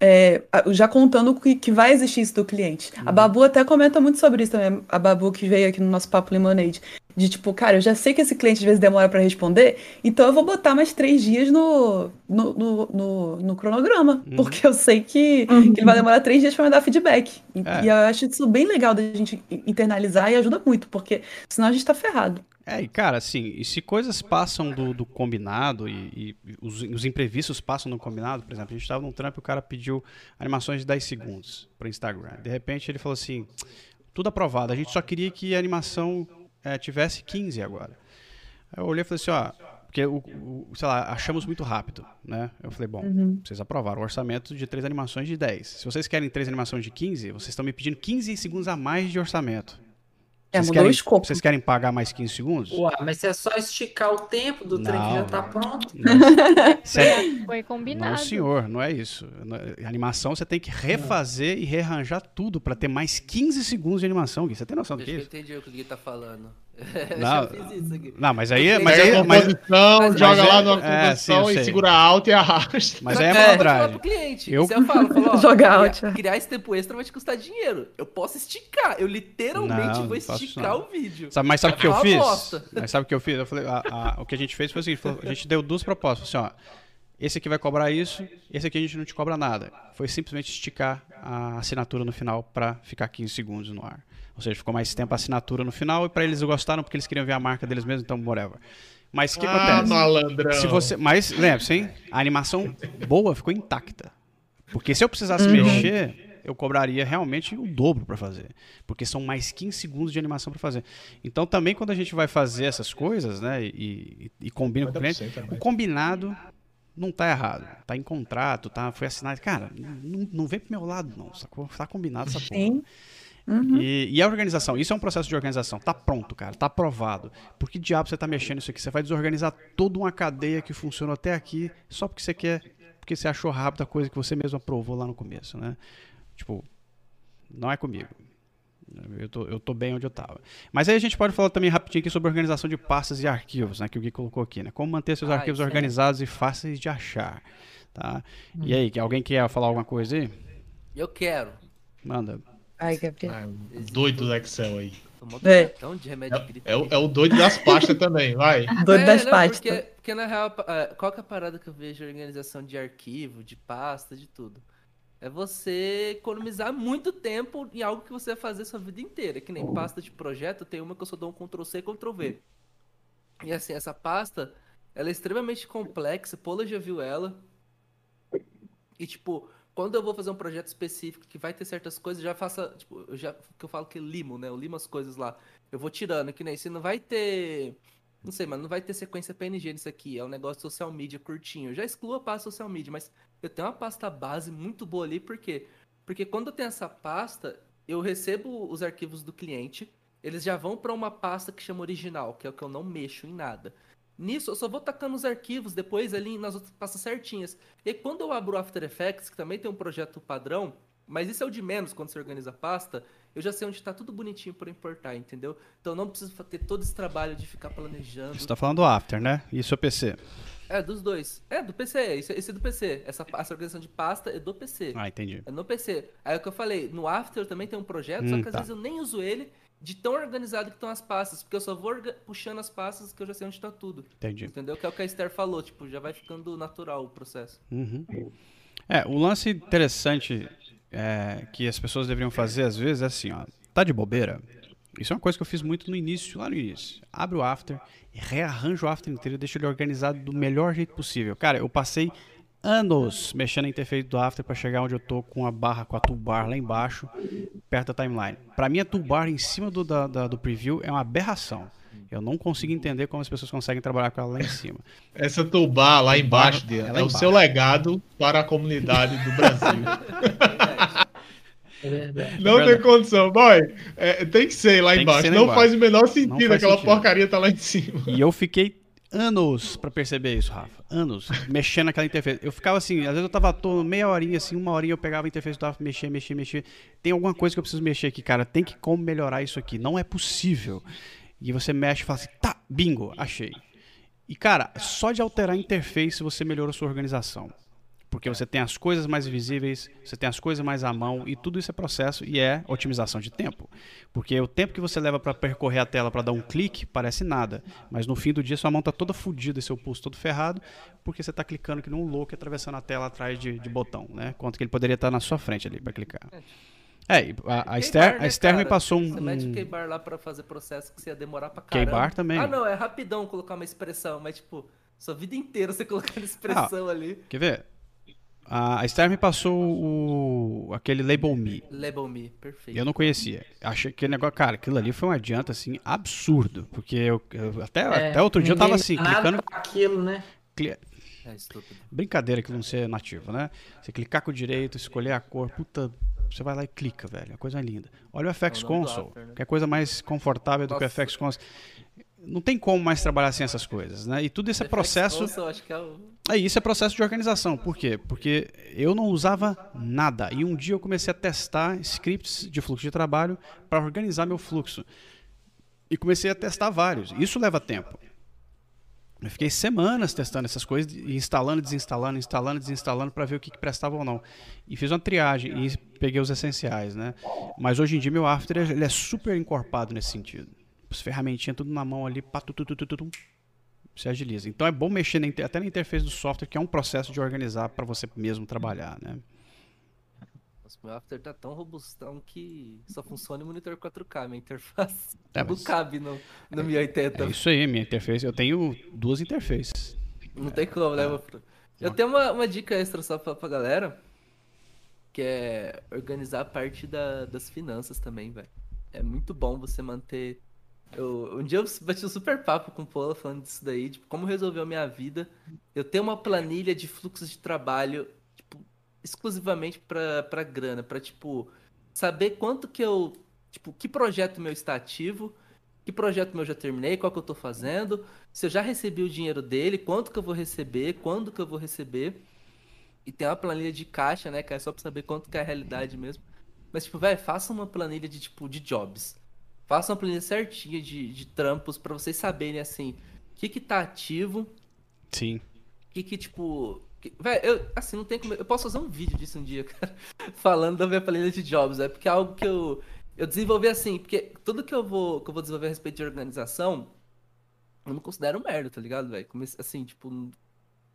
É, já contando que, que vai existir isso do cliente. Uhum. A Babu até comenta muito sobre isso também. A Babu que veio aqui no nosso Papo Lemonade. De tipo, cara, eu já sei que esse cliente às vezes demora para responder, então eu vou botar mais três dias no, no, no, no, no cronograma. Uhum. Porque eu sei que, uhum. que, ele vai demorar três dias para me dar feedback. É. E eu acho isso bem legal da gente internalizar e ajuda muito, porque senão a gente tá ferrado. É, e cara, assim, e se coisas passam do, do combinado e, e os, os, imprevistos passam do combinado, por exemplo, a gente estava num trampo e o cara pediu animações de 10 segundos para Instagram. De repente ele falou assim: tudo aprovado, a gente só queria que a animação é, tivesse 15 agora. Aí eu olhei e falei assim: ó, porque, o, o, sei lá, achamos muito rápido, né? Eu falei, bom, uhum. vocês aprovaram o orçamento de três animações de 10. Se vocês querem três animações de 15, vocês estão me pedindo 15 segundos a mais de orçamento. É, vocês, querem, o escopo. vocês querem pagar mais 15 segundos? Ué, mas é só esticar o tempo do trem que já tá pronto. Não, Foi combinado. Não, senhor, não é isso. A animação você tem que refazer e rearranjar tudo para ter mais 15 segundos de animação, Gui. Você tem noção do que é isso? Eu entendi o que o Gui tá falando. Não, não, mas aí. Mas aí mas, mas, joga lá na é, composição e segura alto e arrasta. Mas aí é malandragem. cliente. Eu... eu falo, falo, ó, joga alto. Criar esse tempo extra vai te custar dinheiro. Eu posso esticar. Eu literalmente não, vou esticar o vídeo. Sabe, mas sabe o que eu fiz? Mas sabe o que eu fiz? Eu falei, a, a, o que a gente fez foi assim: a gente deu duas propostas. Assim, ó, esse aqui vai cobrar isso, esse aqui a gente não te cobra nada. Foi simplesmente esticar a assinatura no final para ficar 15 segundos no ar. Ou seja, ficou mais tempo a assinatura no final e para eles gostaram porque eles queriam ver a marca deles mesmos, então whatever. Mas o que ah, acontece? Malandrão. Se você, mas lembre-se, hein? A animação boa ficou intacta. Porque se eu precisasse uhum. mexer, eu cobraria realmente o dobro para fazer, porque são mais 15 segundos de animação para fazer. Então também quando a gente vai fazer essas coisas, né, e, e, e combina com o cliente, o combinado não tá errado, tá em contrato, tá, foi assinado, cara, não, não vem pro meu lado não, sacou? Tá combinado essa porra. Sim. Uhum. E, e, a organização, isso é um processo de organização. Tá pronto, cara, tá aprovado. Por que diabo você tá mexendo isso aqui? Você vai desorganizar toda uma cadeia que funcionou até aqui só porque você quer, porque você achou rápido a coisa que você mesmo aprovou lá no começo, né? Tipo, não é comigo. Eu tô, eu tô bem onde eu tava. Mas aí a gente pode falar também rapidinho aqui sobre organização de pastas e arquivos, né? Que o Gui colocou aqui, né? Como manter seus ah, arquivos organizados é. e fáceis de achar, tá? Hum. E aí, alguém quer falar alguma coisa aí? Eu quero. Manda. Ai, Gabriel. Ah, doido do Excel aí. É. É, é, o, é, o doido das pastas também, vai. Doido das não, pastas. Porque, porque, na real, é, qual que é a parada que eu vejo de organização de arquivo, de pasta, de tudo? É você economizar muito tempo em algo que você vai fazer sua vida inteira. Que nem pasta de projeto, tem uma que eu só dou um Ctrl-C e Ctrl-V. E assim, essa pasta, ela é extremamente complexa, Paula já viu ela. E tipo, quando eu vou fazer um projeto específico que vai ter certas coisas, já faça, tipo, eu já que eu falo que limo, né? Eu limo as coisas lá. Eu vou tirando, que nem se não vai ter, não sei, mas não vai ter sequência PNG nisso aqui, é um negócio social media curtinho. Eu já excluo a pasta social media, mas eu tenho uma pasta base muito boa ali, por quê? Porque quando eu tenho essa pasta, eu recebo os arquivos do cliente, eles já vão para uma pasta que chama original, que é o que eu não mexo em nada. Nisso, eu só vou tacando os arquivos depois ali nas outras pastas certinhas. E quando eu abro o After Effects, que também tem um projeto padrão, mas isso é o de menos quando você organiza a pasta, eu já sei onde está tudo bonitinho para importar, entendeu? Então não preciso ter todo esse trabalho de ficar planejando. Você está falando do After, né? Isso é PC. É, dos dois. É, do PC, esse, esse é do PC. Essa, essa organização de pasta é do PC. Ah, entendi. É no PC. Aí é o que eu falei, no After também tem um projeto, hum, só que às tá. vezes eu nem uso ele, de tão organizado que estão as pastas, porque eu só vou puxando as pastas que eu já sei onde está tudo. Entendi. Entendeu? Que é o que a Esther falou, tipo, já vai ficando natural o processo. Uhum. É, o lance interessante é, que as pessoas deveriam fazer às vezes é assim, ó, tá de bobeira? Isso é uma coisa que eu fiz muito no início, lá no início. Abre o After, rearranjo o After inteiro deixo ele organizado do melhor jeito possível. Cara, eu passei anos mexendo na interface do After para chegar onde eu tô com a barra, com a toolbar lá embaixo, perto da timeline. Para mim, a toolbar em cima do, da, da, do preview é uma aberração. Eu não consigo entender como as pessoas conseguem trabalhar com ela lá em cima. Essa toolbar lá embaixo, é, é o seu legado para a comunidade do Brasil. É verdade. Não é tem condição, boy. É, tem que ser lá tem embaixo. Ser lá não embaixo. faz o menor sentido aquela sentido. porcaria tá lá em cima. E eu fiquei anos para perceber isso, Rafa. Anos. mexendo naquela interface. Eu ficava assim, às vezes eu tava todo meia horinha, assim, uma horinha eu pegava a interface do Rafa, mexia, mexia, mexia. Tem alguma coisa que eu preciso mexer aqui, cara. Tem que como melhorar isso aqui. Não é possível. E você mexe e fala assim, tá, bingo, achei. E, cara, só de alterar a interface você melhora a sua organização. Porque você tem as coisas mais visíveis, você tem as coisas mais à mão, e tudo isso é processo e é otimização de tempo. Porque o tempo que você leva para percorrer a tela para dar um clique parece nada, mas no fim do dia sua mão está toda fodida, seu pulso todo ferrado, porque você está clicando que nem um louco atravessando a tela atrás de, de botão, né? Quanto que ele poderia estar tá na sua frente ali para clicar. É, a, a Esther, a né, Esther me passou um. Você mete o keybar lá para fazer processo que você ia demorar pra caramba. Keybar também. Ah, não, é rapidão colocar uma expressão, mas tipo, sua vida inteira você colocando expressão ah, ali. Quer ver? A Esther me passou o, aquele Label Me. Label Me, perfeito. Eu não conhecia. Achei que negócio, cara, aquilo ali foi um adianto assim absurdo, porque eu, eu até, é, até outro dia eu tava assim, clicando aquilo, né? Cli... É estúpido. Brincadeira que não ser nativo, né? Você clicar com o direito, escolher a cor, puta, você vai lá e clica, velho. A coisa é linda. Olha o FX é Console, né? que é coisa mais confortável Nossa. do que o FX Console não tem como mais trabalhar sem essas coisas, né? E tudo isso é processo. é, é isso é processo de organização. Por quê? Porque eu não usava nada e um dia eu comecei a testar scripts de fluxo de trabalho para organizar meu fluxo e comecei a testar vários. Isso leva tempo. Eu fiquei semanas testando essas coisas, instalando, desinstalando, instalando, desinstalando para ver o que, que, prestava ou não. E fiz uma triagem e peguei os essenciais, né? Mas hoje em dia meu After ele é super encorpado nesse sentido as ferramentinhas tudo na mão ali, pá, tu, tu, tu, tu, se agiliza. Então é bom mexer na, até na interface do software, que é um processo de organizar para você mesmo trabalhar, né? Nossa, meu After tá tão robustão que só funciona em monitor 4K, minha interface. É, não cabe no, no é, 1080. É isso aí, minha interface. Eu tenho duas interfaces. Não tem como, né, é. Eu tenho uma, uma dica extra só pra, pra galera que é organizar a parte da, das finanças também, velho. É muito bom você manter. Eu, um dia eu bati um super papo com o Paula falando disso daí, tipo, como resolveu a minha vida. Eu tenho uma planilha de fluxos de trabalho, tipo, exclusivamente pra, pra grana, pra, tipo, saber quanto que eu. Tipo, que projeto meu está ativo, que projeto meu já terminei, qual que eu tô fazendo, se eu já recebi o dinheiro dele, quanto que eu vou receber, quando que eu vou receber. E tem uma planilha de caixa, né, cara? Só pra saber quanto que é a realidade mesmo. Mas, tipo, velho, faça uma planilha de, tipo, de jobs. Faça uma planilha certinha de, de trampos para vocês saberem, assim, o que que tá ativo. Sim. O que que, tipo... Que... Velho, eu, assim, não tem como... Eu posso fazer um vídeo disso um dia, cara. falando da minha planilha de jobs, é Porque é algo que eu... Eu desenvolvi assim, porque tudo que eu vou, que eu vou desenvolver a respeito de organização, eu não considero merda, tá ligado, velho? Assim, tipo,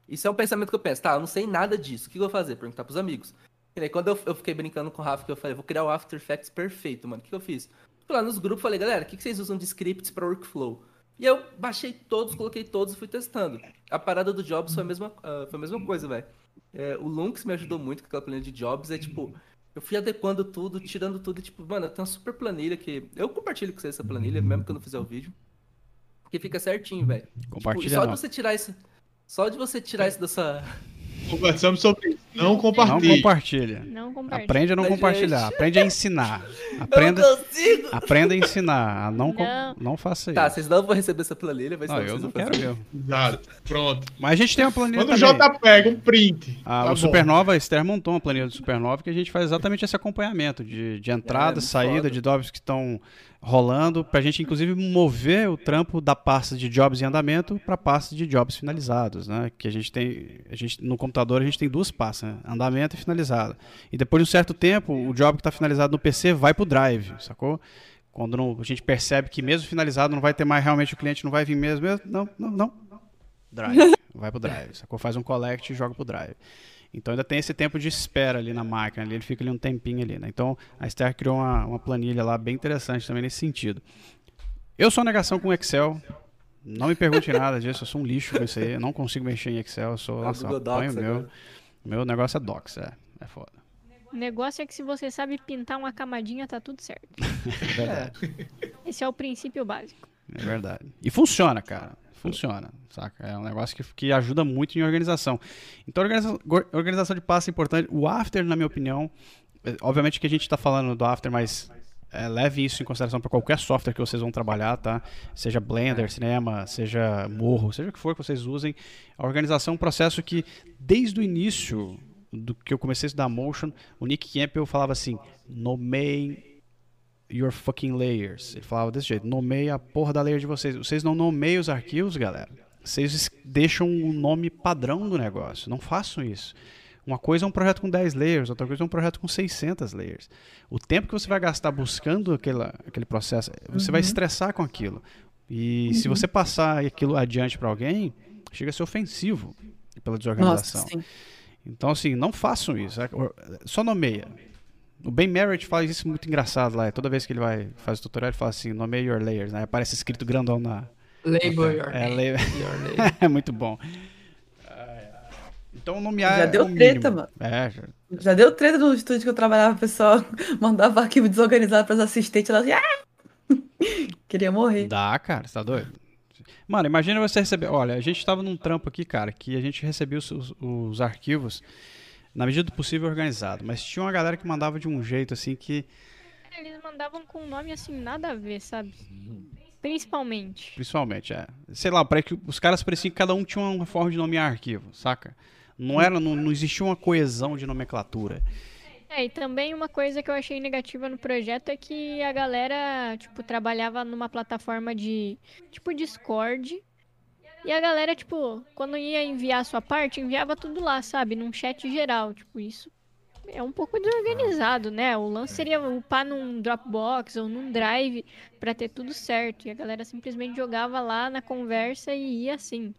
isso é um pensamento que eu penso, tá, eu não sei nada disso, o que eu vou fazer? Perguntar pros amigos. E aí, quando eu, eu fiquei brincando com o Rafa, que eu falei, vou criar o After Effects perfeito, mano, o que eu fiz? Fui lá nos grupos, falei, galera, o que vocês usam de scripts para workflow? E eu baixei todos, coloquei todos e fui testando. A parada do Jobs foi a mesma, uh, foi a mesma coisa, velho. É, o Lunks me ajudou muito com aquela planilha de Jobs, é tipo, eu fui adequando tudo, tirando tudo, e, tipo, mano, tem uma super planilha que. Eu compartilho com vocês essa planilha, mesmo que eu não fizer o vídeo. Que fica certinho, velho. Compartilha. Tipo, só de você tirar isso. Só de você tirar isso dessa. Conversamos sobre isso. Não compartilhe. Não compartilha. Não compartilha. Aprende a não Mas, compartilhar. gente- Aprende a ensinar. Aprenda, Eu não consigo! aprenda a ensinar. a Não, com- Não. não faça Tá, isso. vocês não vão receber essa planilha, mas Não, eu vocês não quero mesmo. Exato. Pronto. Mas a gente tem uma planilha Quando o também. J pega um print. Ah, tá o bom. Supernova, a Esther montou uma planilha do Supernova que a gente faz exatamente esse acompanhamento de, de entrada, muito saída, foda. de jobs que estão rolando, pra gente inclusive mover o trampo da pasta de jobs em andamento para pasta de jobs finalizados, né? Que a gente tem, a gente no computador a gente tem duas pastas, né? andamento e finalizado. E depois de um certo tempo, o job que está finalizado no PC vai pro Drive, sacou? Quando não- a gente percebe que mesmo finalizado não vai ter mais realmente o cliente não vai vir mesmo, mesmo não, não, não. Drive, vai pro Drive, sacou? Faz um collect e joga pro Drive. Então ainda tem esse tempo de espera ali na máquina, ali, ele fica ali um tempinho ali, né? Então a Esther criou uma, uma planilha lá bem interessante também nesse sentido. Eu sou negação com Excel, não me pergunte nada disso, eu sou um lixo com isso aí, eu não consigo mexer em Excel, eu sou, É o nossa, eu Docs meu, agora. meu negócio é Docs, é, é foda. O negócio é que se você sabe pintar uma camadinha, tá tudo certo. É verdade, Esse é o princípio básico. é verdade. E funciona, cara. Funciona, saca? É um negócio que, que ajuda muito em organização. Então, organização, organização de pasta é importante. O After, na minha opinião, é, obviamente que a gente está falando do After, mas é, leve isso em consideração para qualquer software que vocês vão trabalhar, tá? Seja Blender, Cinema, seja Morro, seja o que for que vocês usem. A organização é um processo que, desde o início do que eu comecei a estudar Motion, o Nick Campbell falava assim, nomeiem your fucking layers. Ele falava desse jeito, nomeia a porra da layer de vocês. Vocês não nomeiam os arquivos, galera. Vocês deixam o nome padrão do negócio. Não façam isso. Uma coisa é um projeto com 10 layers, outra coisa é um projeto com 600 layers. O tempo que você vai gastar buscando aquela, aquele processo, você vai estressar com aquilo. E se você passar aquilo adiante para alguém, chega a ser ofensivo pela Nossa, desorganização. sim. Então, assim, não façam isso. é- Só nomeia. O Ben Merritt faz isso muito engraçado lá. Toda vez que ele vai fazer o tutorial, ele fala assim, nomeia your layers, né? Aparece escrito grandão na... Label your É, name. lay- Your name. é muito bom. Então, nomear Já é deu o treta, mínimo. mano. É, já- Já deu treta no estúdio que eu trabalhava, o pessoal mandava arquivo desorganizado pras assistentes, elas ah! Queria morrer. dá, cara. Você tá doido? Mano, imagina você receber... Olha, a gente tava num trampo aqui, cara, que a gente recebia os, os- os arquivos na medida do possível organizado. Mas tinha uma galera que mandava de um jeito, assim, que... Eles mandavam com um nome assim, nada a ver, sabe? Principalmente. Principalmente, é. Sei lá, para que os caras pareciam que cada um tinha uma forma de nomear arquivo, saca? Não era, não, não existia uma coesão de nomenclatura. É, e também uma coisa que eu achei negativa no projeto é que a galera, tipo, trabalhava numa plataforma de, tipo, Discord. E a galera, tipo, quando ia enviar a sua parte, enviava tudo lá, sabe? Num chat geral. Tipo, isso é um pouco desorganizado, né? O lance seria upar num Dropbox ou num Drive pra ter tudo certo. E a galera simplesmente jogava lá na conversa e ia assim.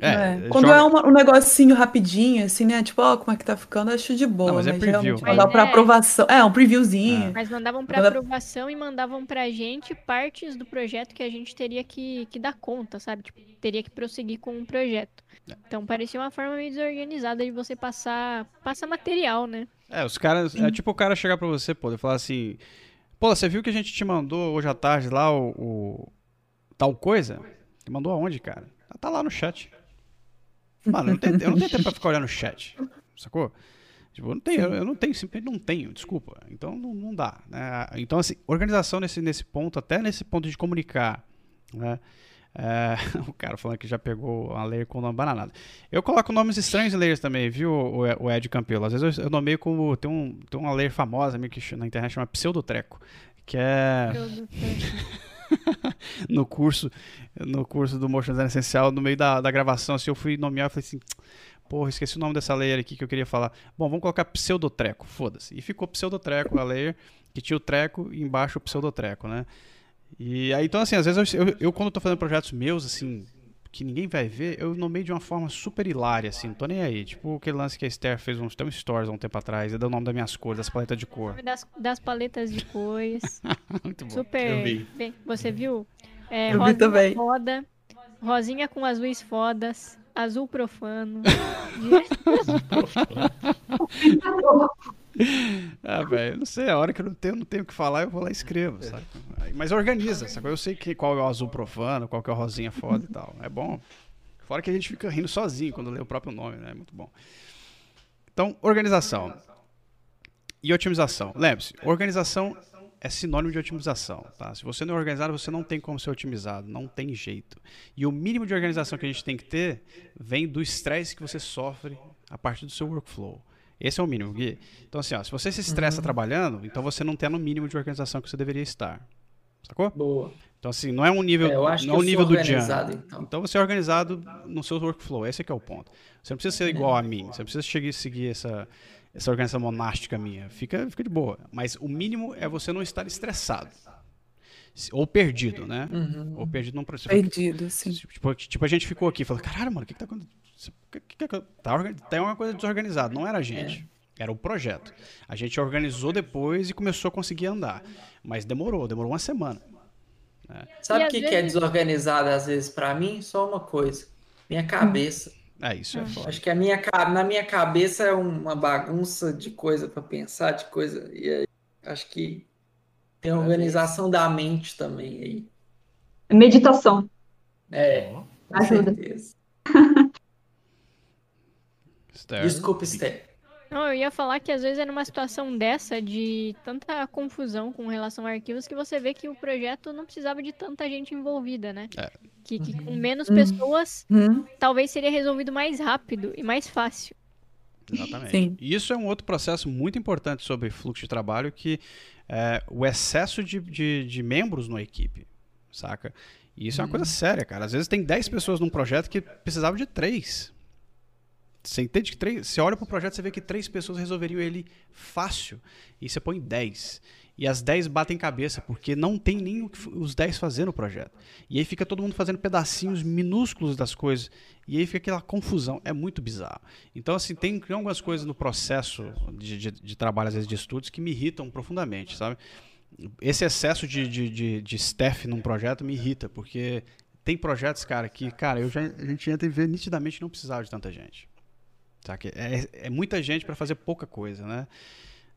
É, é. Quando joga... é uma, um negocinho rapidinho, assim, né? Tipo, ó, oh, como é que tá ficando, acho de boa. Não, mas, é mas preview. mandar pra é. aprovação. É, um previewzinho. É. Mas mandavam pra Manda... aprovação e mandavam pra gente partes do projeto que a gente teria que, que dar conta, sabe? Tipo, teria que prosseguir com o um projeto. É. Então parecia uma forma meio desorganizada de você passar, passar material, né? É, os caras. É tipo o cara chegar pra você, pô, e falar assim. Pô, você viu que a gente te mandou hoje à tarde lá o, o tal coisa? Você mandou aonde, cara? Tá lá no chat. Mano, eu não, tenho, eu não tenho tempo pra ficar olhando o chat. Sacou? Tipo, eu não tenho, eu não tenho, simplesmente não tenho, desculpa. Então não, não dá. Né? Então, assim, organização nesse, nesse ponto, até nesse ponto de comunicar, né? É, o cara falando que já pegou uma layer com nome bananada. Eu coloco nomes estranhos em layers também, viu, o, Ed Campelo? Às vezes eu, eu nomeio como. Tem, um, tem uma layer famosa meio que na internet chama Pseudotreco. Que é. no curso no curso do Motion Design Essencial, no meio da, da gravação, assim, eu fui nomear e falei assim, porra, esqueci o nome dessa layer aqui que eu queria falar. Bom, vamos colocar pseudotreco, foda-se. E ficou pseudotreco a layer, que tinha o treco e embaixo o pseudotreco, né? E aí, então, assim, às vezes eu, eu, eu quando tô fazendo projetos meus, assim, que ninguém vai ver, eu nomeio de uma forma super hilária, assim, não tô nem aí. Tipo aquele lance que a Esther fez uns, um stories há um tempo atrás, e deu o nome das minhas cores, das paletas de cor. Das, das paletas de cores. Muito bom. Super. Bem, você viu? É, eu vi também. Foda, rosinha com azuis fodas, azul profano. ah, velho, não sei, a hora que eu não tenho, não tenho o que falar, eu vou lá e escrevo, sabe? Mas organiza, sabe? Eu sei que, qual é o azul profano, qual é o rosinha foda e tal. É bom. Fora que a gente fica rindo sozinho quando lê o próprio nome, né? É muito bom. Então, organização. E otimização. Lembre-se, organização é sinônimo de otimização, tá? Se você não é organizado, você não tem como ser otimizado, não tem jeito. E o mínimo de organização que a gente tem que ter vem do estresse que você sofre a partir do seu workflow. Esse é o mínimo, Gui. Então, assim, ó, se você se estressa uhum. trabalhando, então você não tem no mínimo de organização que você deveria estar. Sacou? Boa. Então, assim, não é um nível, é, não é um nível do Jan. Então. então, você é organizado no seu workflow. Esse é que é o ponto. Você não precisa ser igual a mim. Você não precisa seguir essa, essa organização monástica minha. Fica, fica de boa. Mas o mínimo é você não estar estressado. Ou perdido, né? Uhum. Ou perdido não Perdido, sim. Tipo, tipo, a gente ficou aqui falando, caralho, mano, o que, que tá acontecendo? Tá, tem uma coisa desorganizada. Não era a gente. É. Era o projeto. A gente organizou depois e começou a conseguir andar. Mas demorou, demorou uma semana. Né? Sabe o que, vezes... que é desorganizado às vezes para mim? Só uma coisa. Minha cabeça. É, isso é foda. Acho que a minha, na minha cabeça é uma bagunça de coisa para pensar, de coisa. E aí, acho que tem a organização da mente também aí. Meditação. É, ajuda. Desculpa, Esther. Não, eu ia falar que às vezes é numa situação dessa, de tanta confusão com relação a arquivos, que você vê que o projeto não precisava de tanta gente envolvida, né? É. Que, que, com menos pessoas, uhum. talvez seria resolvido mais rápido e mais fácil. Exatamente. Sim. Isso é um outro processo muito importante sobre fluxo de trabalho, que é o excesso de, de, de membros na equipe, saca? E isso é uma coisa uhum. séria, cara. Às vezes tem 10 pessoas num projeto que precisavam de 3. Você entende que três, você olha para o projeto você vê que três pessoas resolveriam ele fácil e você põe dez. E as dez batem cabeça, porque não tem nem os dez fazendo o projeto. E aí fica todo mundo fazendo pedacinhos minúsculos das coisas. E aí fica aquela confusão. É muito bizarro. Então, assim, tem algumas coisas no processo de, de, de trabalho, às vezes, de estudos, que me irritam profundamente, sabe? Esse excesso de, de, de, de staff num projeto me irrita, porque tem projetos, cara, que, cara, eu já, a gente entra e vê nitidamente não precisava de tanta gente. Saca? É, é muita gente para fazer pouca coisa, né?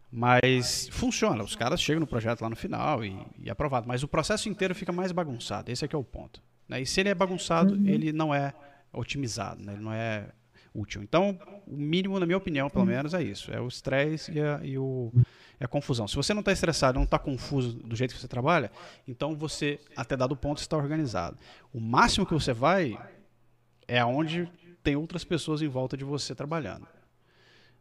Mas funciona, os caras chegam no projeto lá no final e, e é aprovado. Mas o processo inteiro fica mais bagunçado, esse é que é o ponto. Né? E se ele é bagunçado, uhum. ele não é otimizado, né? ele não é útil. Então, o mínimo, na minha opinião, pelo uhum. menos, é isso. É o estresse e, a, e o, a confusão. Se você não está estressado, não está confuso do jeito que você trabalha, então você, até dado ponto, está organizado. O máximo que você vai é aonde tem outras pessoas em volta de você trabalhando.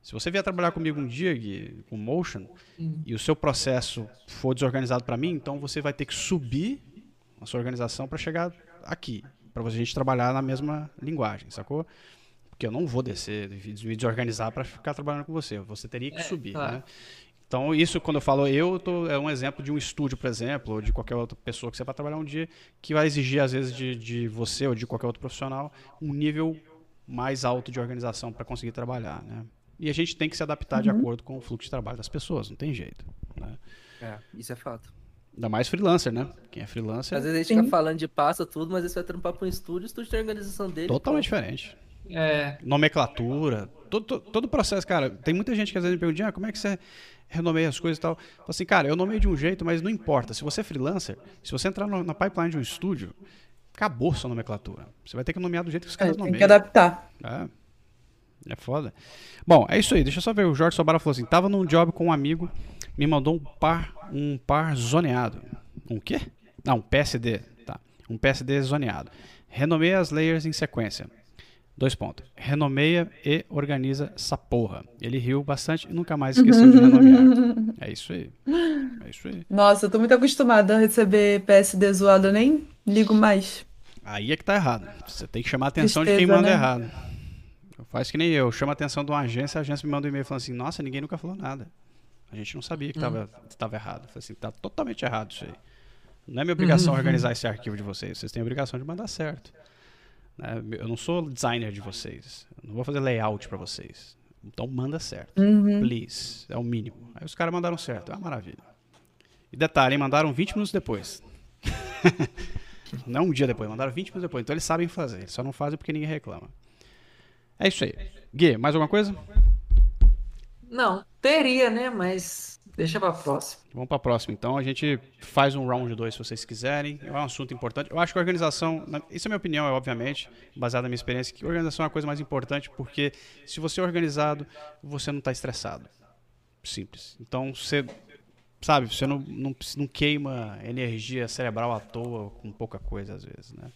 Se você vier trabalhar comigo um dia, Gui, com Motion, uhum. e o seu processo for desorganizado para mim, então você vai ter que subir a sua organização para chegar aqui, para a gente trabalhar na mesma linguagem, sacou? Porque eu não vou descer, me desorganizar para ficar trabalhando com você. Você teria que é, subir, claro. né? Então, isso, quando eu falo eu, tô, é um exemplo de um estúdio, por exemplo, ou de qualquer outra pessoa que você vai trabalhar um dia, que vai exigir, às vezes, de, de você ou de qualquer outro profissional, um nível mais alto de organização para conseguir trabalhar, né? E a gente tem que se adaptar uhum. de acordo com o fluxo de trabalho das pessoas, não tem jeito. Né? É, isso é fato. Ainda mais freelancer, né? Quem é freelancer. Às vezes a gente Sim. fica falando de passa tudo, mas você vai trampar para um estúdio, o estúdio tem a organização dele. Totalmente pô. diferente. É. Nomenclatura, todo, todo, todo o processo, cara. Tem muita gente que às vezes me pergunta, ah, como é que você renomeia as coisas e tal. Fala assim, cara, eu nomeio de um jeito, mas não importa. Se você é freelancer, se você entrar no, na pipeline de um estúdio, acabou sua nomenclatura. Você vai ter que nomear do jeito que os caras é, nomeiam. Tem que adaptar. É. É foda. Bom, é isso aí. Deixa eu só ver. O Jorge Sobara falou assim: tava num job com um amigo, me mandou um par, um par zoneado. Um quê? Não, um PSD. Tá. Um PSD zoneado. Renomeia as layers em sequência. Dois pontos. Renomeia e organiza essa porra. Ele riu bastante e nunca mais esqueceu de renomear. É isso aí. É isso aí. Nossa, eu tô muito acostumada a receber PSD zoado, eu nem ligo mais. Aí é que tá errado. Você tem que chamar a atenção Tristeza, de quem manda né? errado. Faz que nem eu. Chama a atenção de uma agência, a agência me manda um e-mail falando assim: Nossa, ninguém nunca falou nada. A gente não sabia que estava hum. errado. falei assim: Tá totalmente errado isso aí. Não é minha obrigação uhum. organizar esse arquivo de vocês. Vocês têm a obrigação de mandar certo. Né? Eu não sou designer de vocês. Eu não vou fazer layout para vocês. Então manda certo. Uhum. Please. É o mínimo. Aí os caras mandaram certo. É uma maravilha. E detalhe, hein? mandaram 20 minutos depois. não um dia depois, mandaram 20 minutos depois. Então eles sabem fazer. Eles só não fazem porque ninguém reclama. É isso aí. Gui, mais alguma coisa? Não, teria, né? Mas deixa pra próxima. Vamos pra próxima, então. A gente faz um round 2 se vocês quiserem. É um assunto importante. Eu acho que a organização, isso é a minha opinião, é obviamente, baseada na minha experiência, que organização é a coisa mais importante, porque se você é organizado, você não está estressado. Simples. Então, você sabe, você não, não, não queima energia cerebral à toa com pouca coisa, às vezes, né?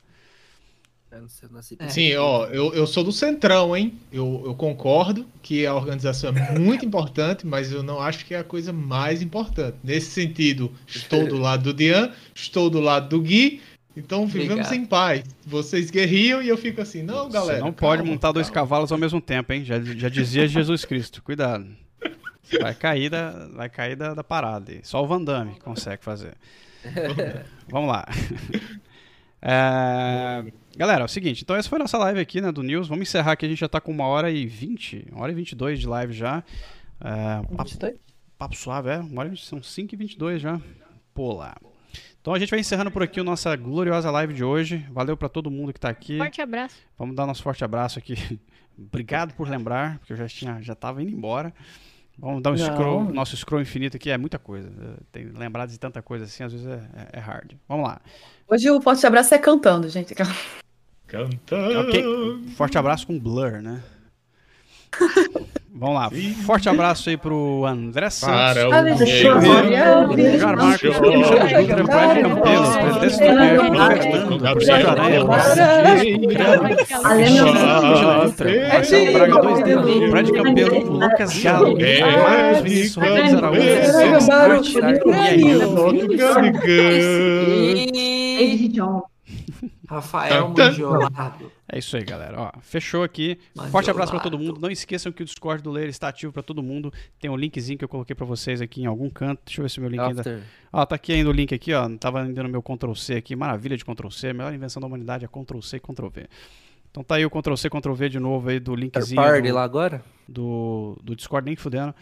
É. Sim, ó, eu, eu sou do Centrão, hein? Eu, eu concordo que a organização é muito importante, mas eu não acho que é a coisa mais importante. Nesse sentido, estou do lado do Dian, estou do lado do Gui, então vivemos Obrigado. em paz. Vocês guerriam e eu fico assim, não, galera. Você não calma, pode montar calma. dois cavalos ao mesmo tempo, hein? Já, já dizia Jesus Cristo, cuidado. Vai cair da, vai cair da, da parada. Só o Van Damme consegue fazer. Vamos lá. É, galera, é o seguinte, então essa foi a nossa live aqui, né, do News. Vamos encerrar aqui, a gente já tá com uma hora e vinte, uma hora e vinte e dois de live já. É, papo, papo, suave, é, uma hora e são cinco e vinte e dois já. Pô lá. Então a gente vai encerrando por aqui a nossa gloriosa live de hoje. Valeu para todo mundo que tá aqui. Forte abraço. Vamos dar nosso forte abraço aqui. Obrigado por lembrar, porque eu já tinha, já tava indo embora. Vamos dar um Não. scroll, nosso scroll infinito aqui é muita coisa. Tem lembrado de tanta coisa assim, às vezes é, é, é hard. Vamos lá. Hoje o forte abraço é cantando, gente. Cantando. Okay. Forte abraço com blur, né? Vamos lá. Forte abraço aí pro André Santos. Para o Jorge Marcos, Alexandre Praia Campelo, presidente do Fernando, Sérgio Aranha, Marcelo Braga, dois dedos, Fred Campelo, Lucas Galo, Marcos Vinícius Rodrigues Araújo, David John. Rafael Mangiolado. É isso aí, galera. Ó, fechou aqui. Mangiolado. Forte abraço para todo mundo. Não esqueçam que o Discord do Leira está ativo para todo mundo. Tem um linkzinho que eu coloquei para vocês aqui em algum canto. Deixa eu ver se o meu link After. ainda. Ó, tá aqui ainda o link aqui, ó. Tava ainda no meu Ctrl C aqui. Maravilha de Ctrl C. A melhor invenção da humanidade é Ctrl C e Ctrl V. Então tá aí o Ctrl C, Ctrl V de novo aí do linkzinho. Party do, lá agora? Do, do Discord, nem fudendo.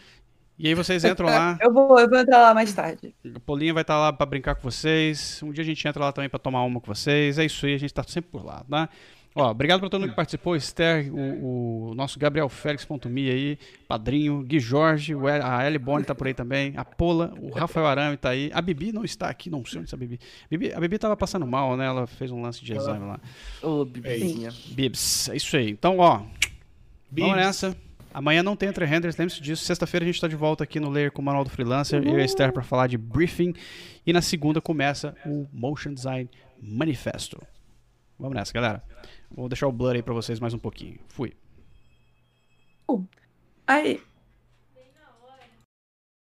E aí vocês entram lá. eu, vou, eu vou entrar lá mais tarde. A Polinha vai estar tá lá para brincar com vocês. Um dia a gente entra lá também para tomar uma com vocês. É isso aí, a gente tá sempre por lá, tá? Ó, obrigado para todo mundo que participou, Esther, o, o nosso Gabriel Félix.me aí, Padrinho, Gui Jorge, a Ellie Boni tá por aí também, a Pola, o Rafael Arame tá aí, a Bibi não está aqui, não sei onde está a Bibi. Bibi. A Bibi tava passando mal, né? Ela fez um lance de exame lá. Ô, oh, Bibizinha. Bibs, é isso aí. Então, ó, Bibs. vamos nessa. Amanhã não tem entre renders, lembre-se disso. Sexta-feira a gente está de volta aqui no Layer com o Manual do Freelancer e a Esther para falar de briefing. E na segunda começa o Motion Design Manifesto. Vamos nessa, galera. Vou deixar o blur aí para vocês mais um pouquinho. Fui. Uh, aí,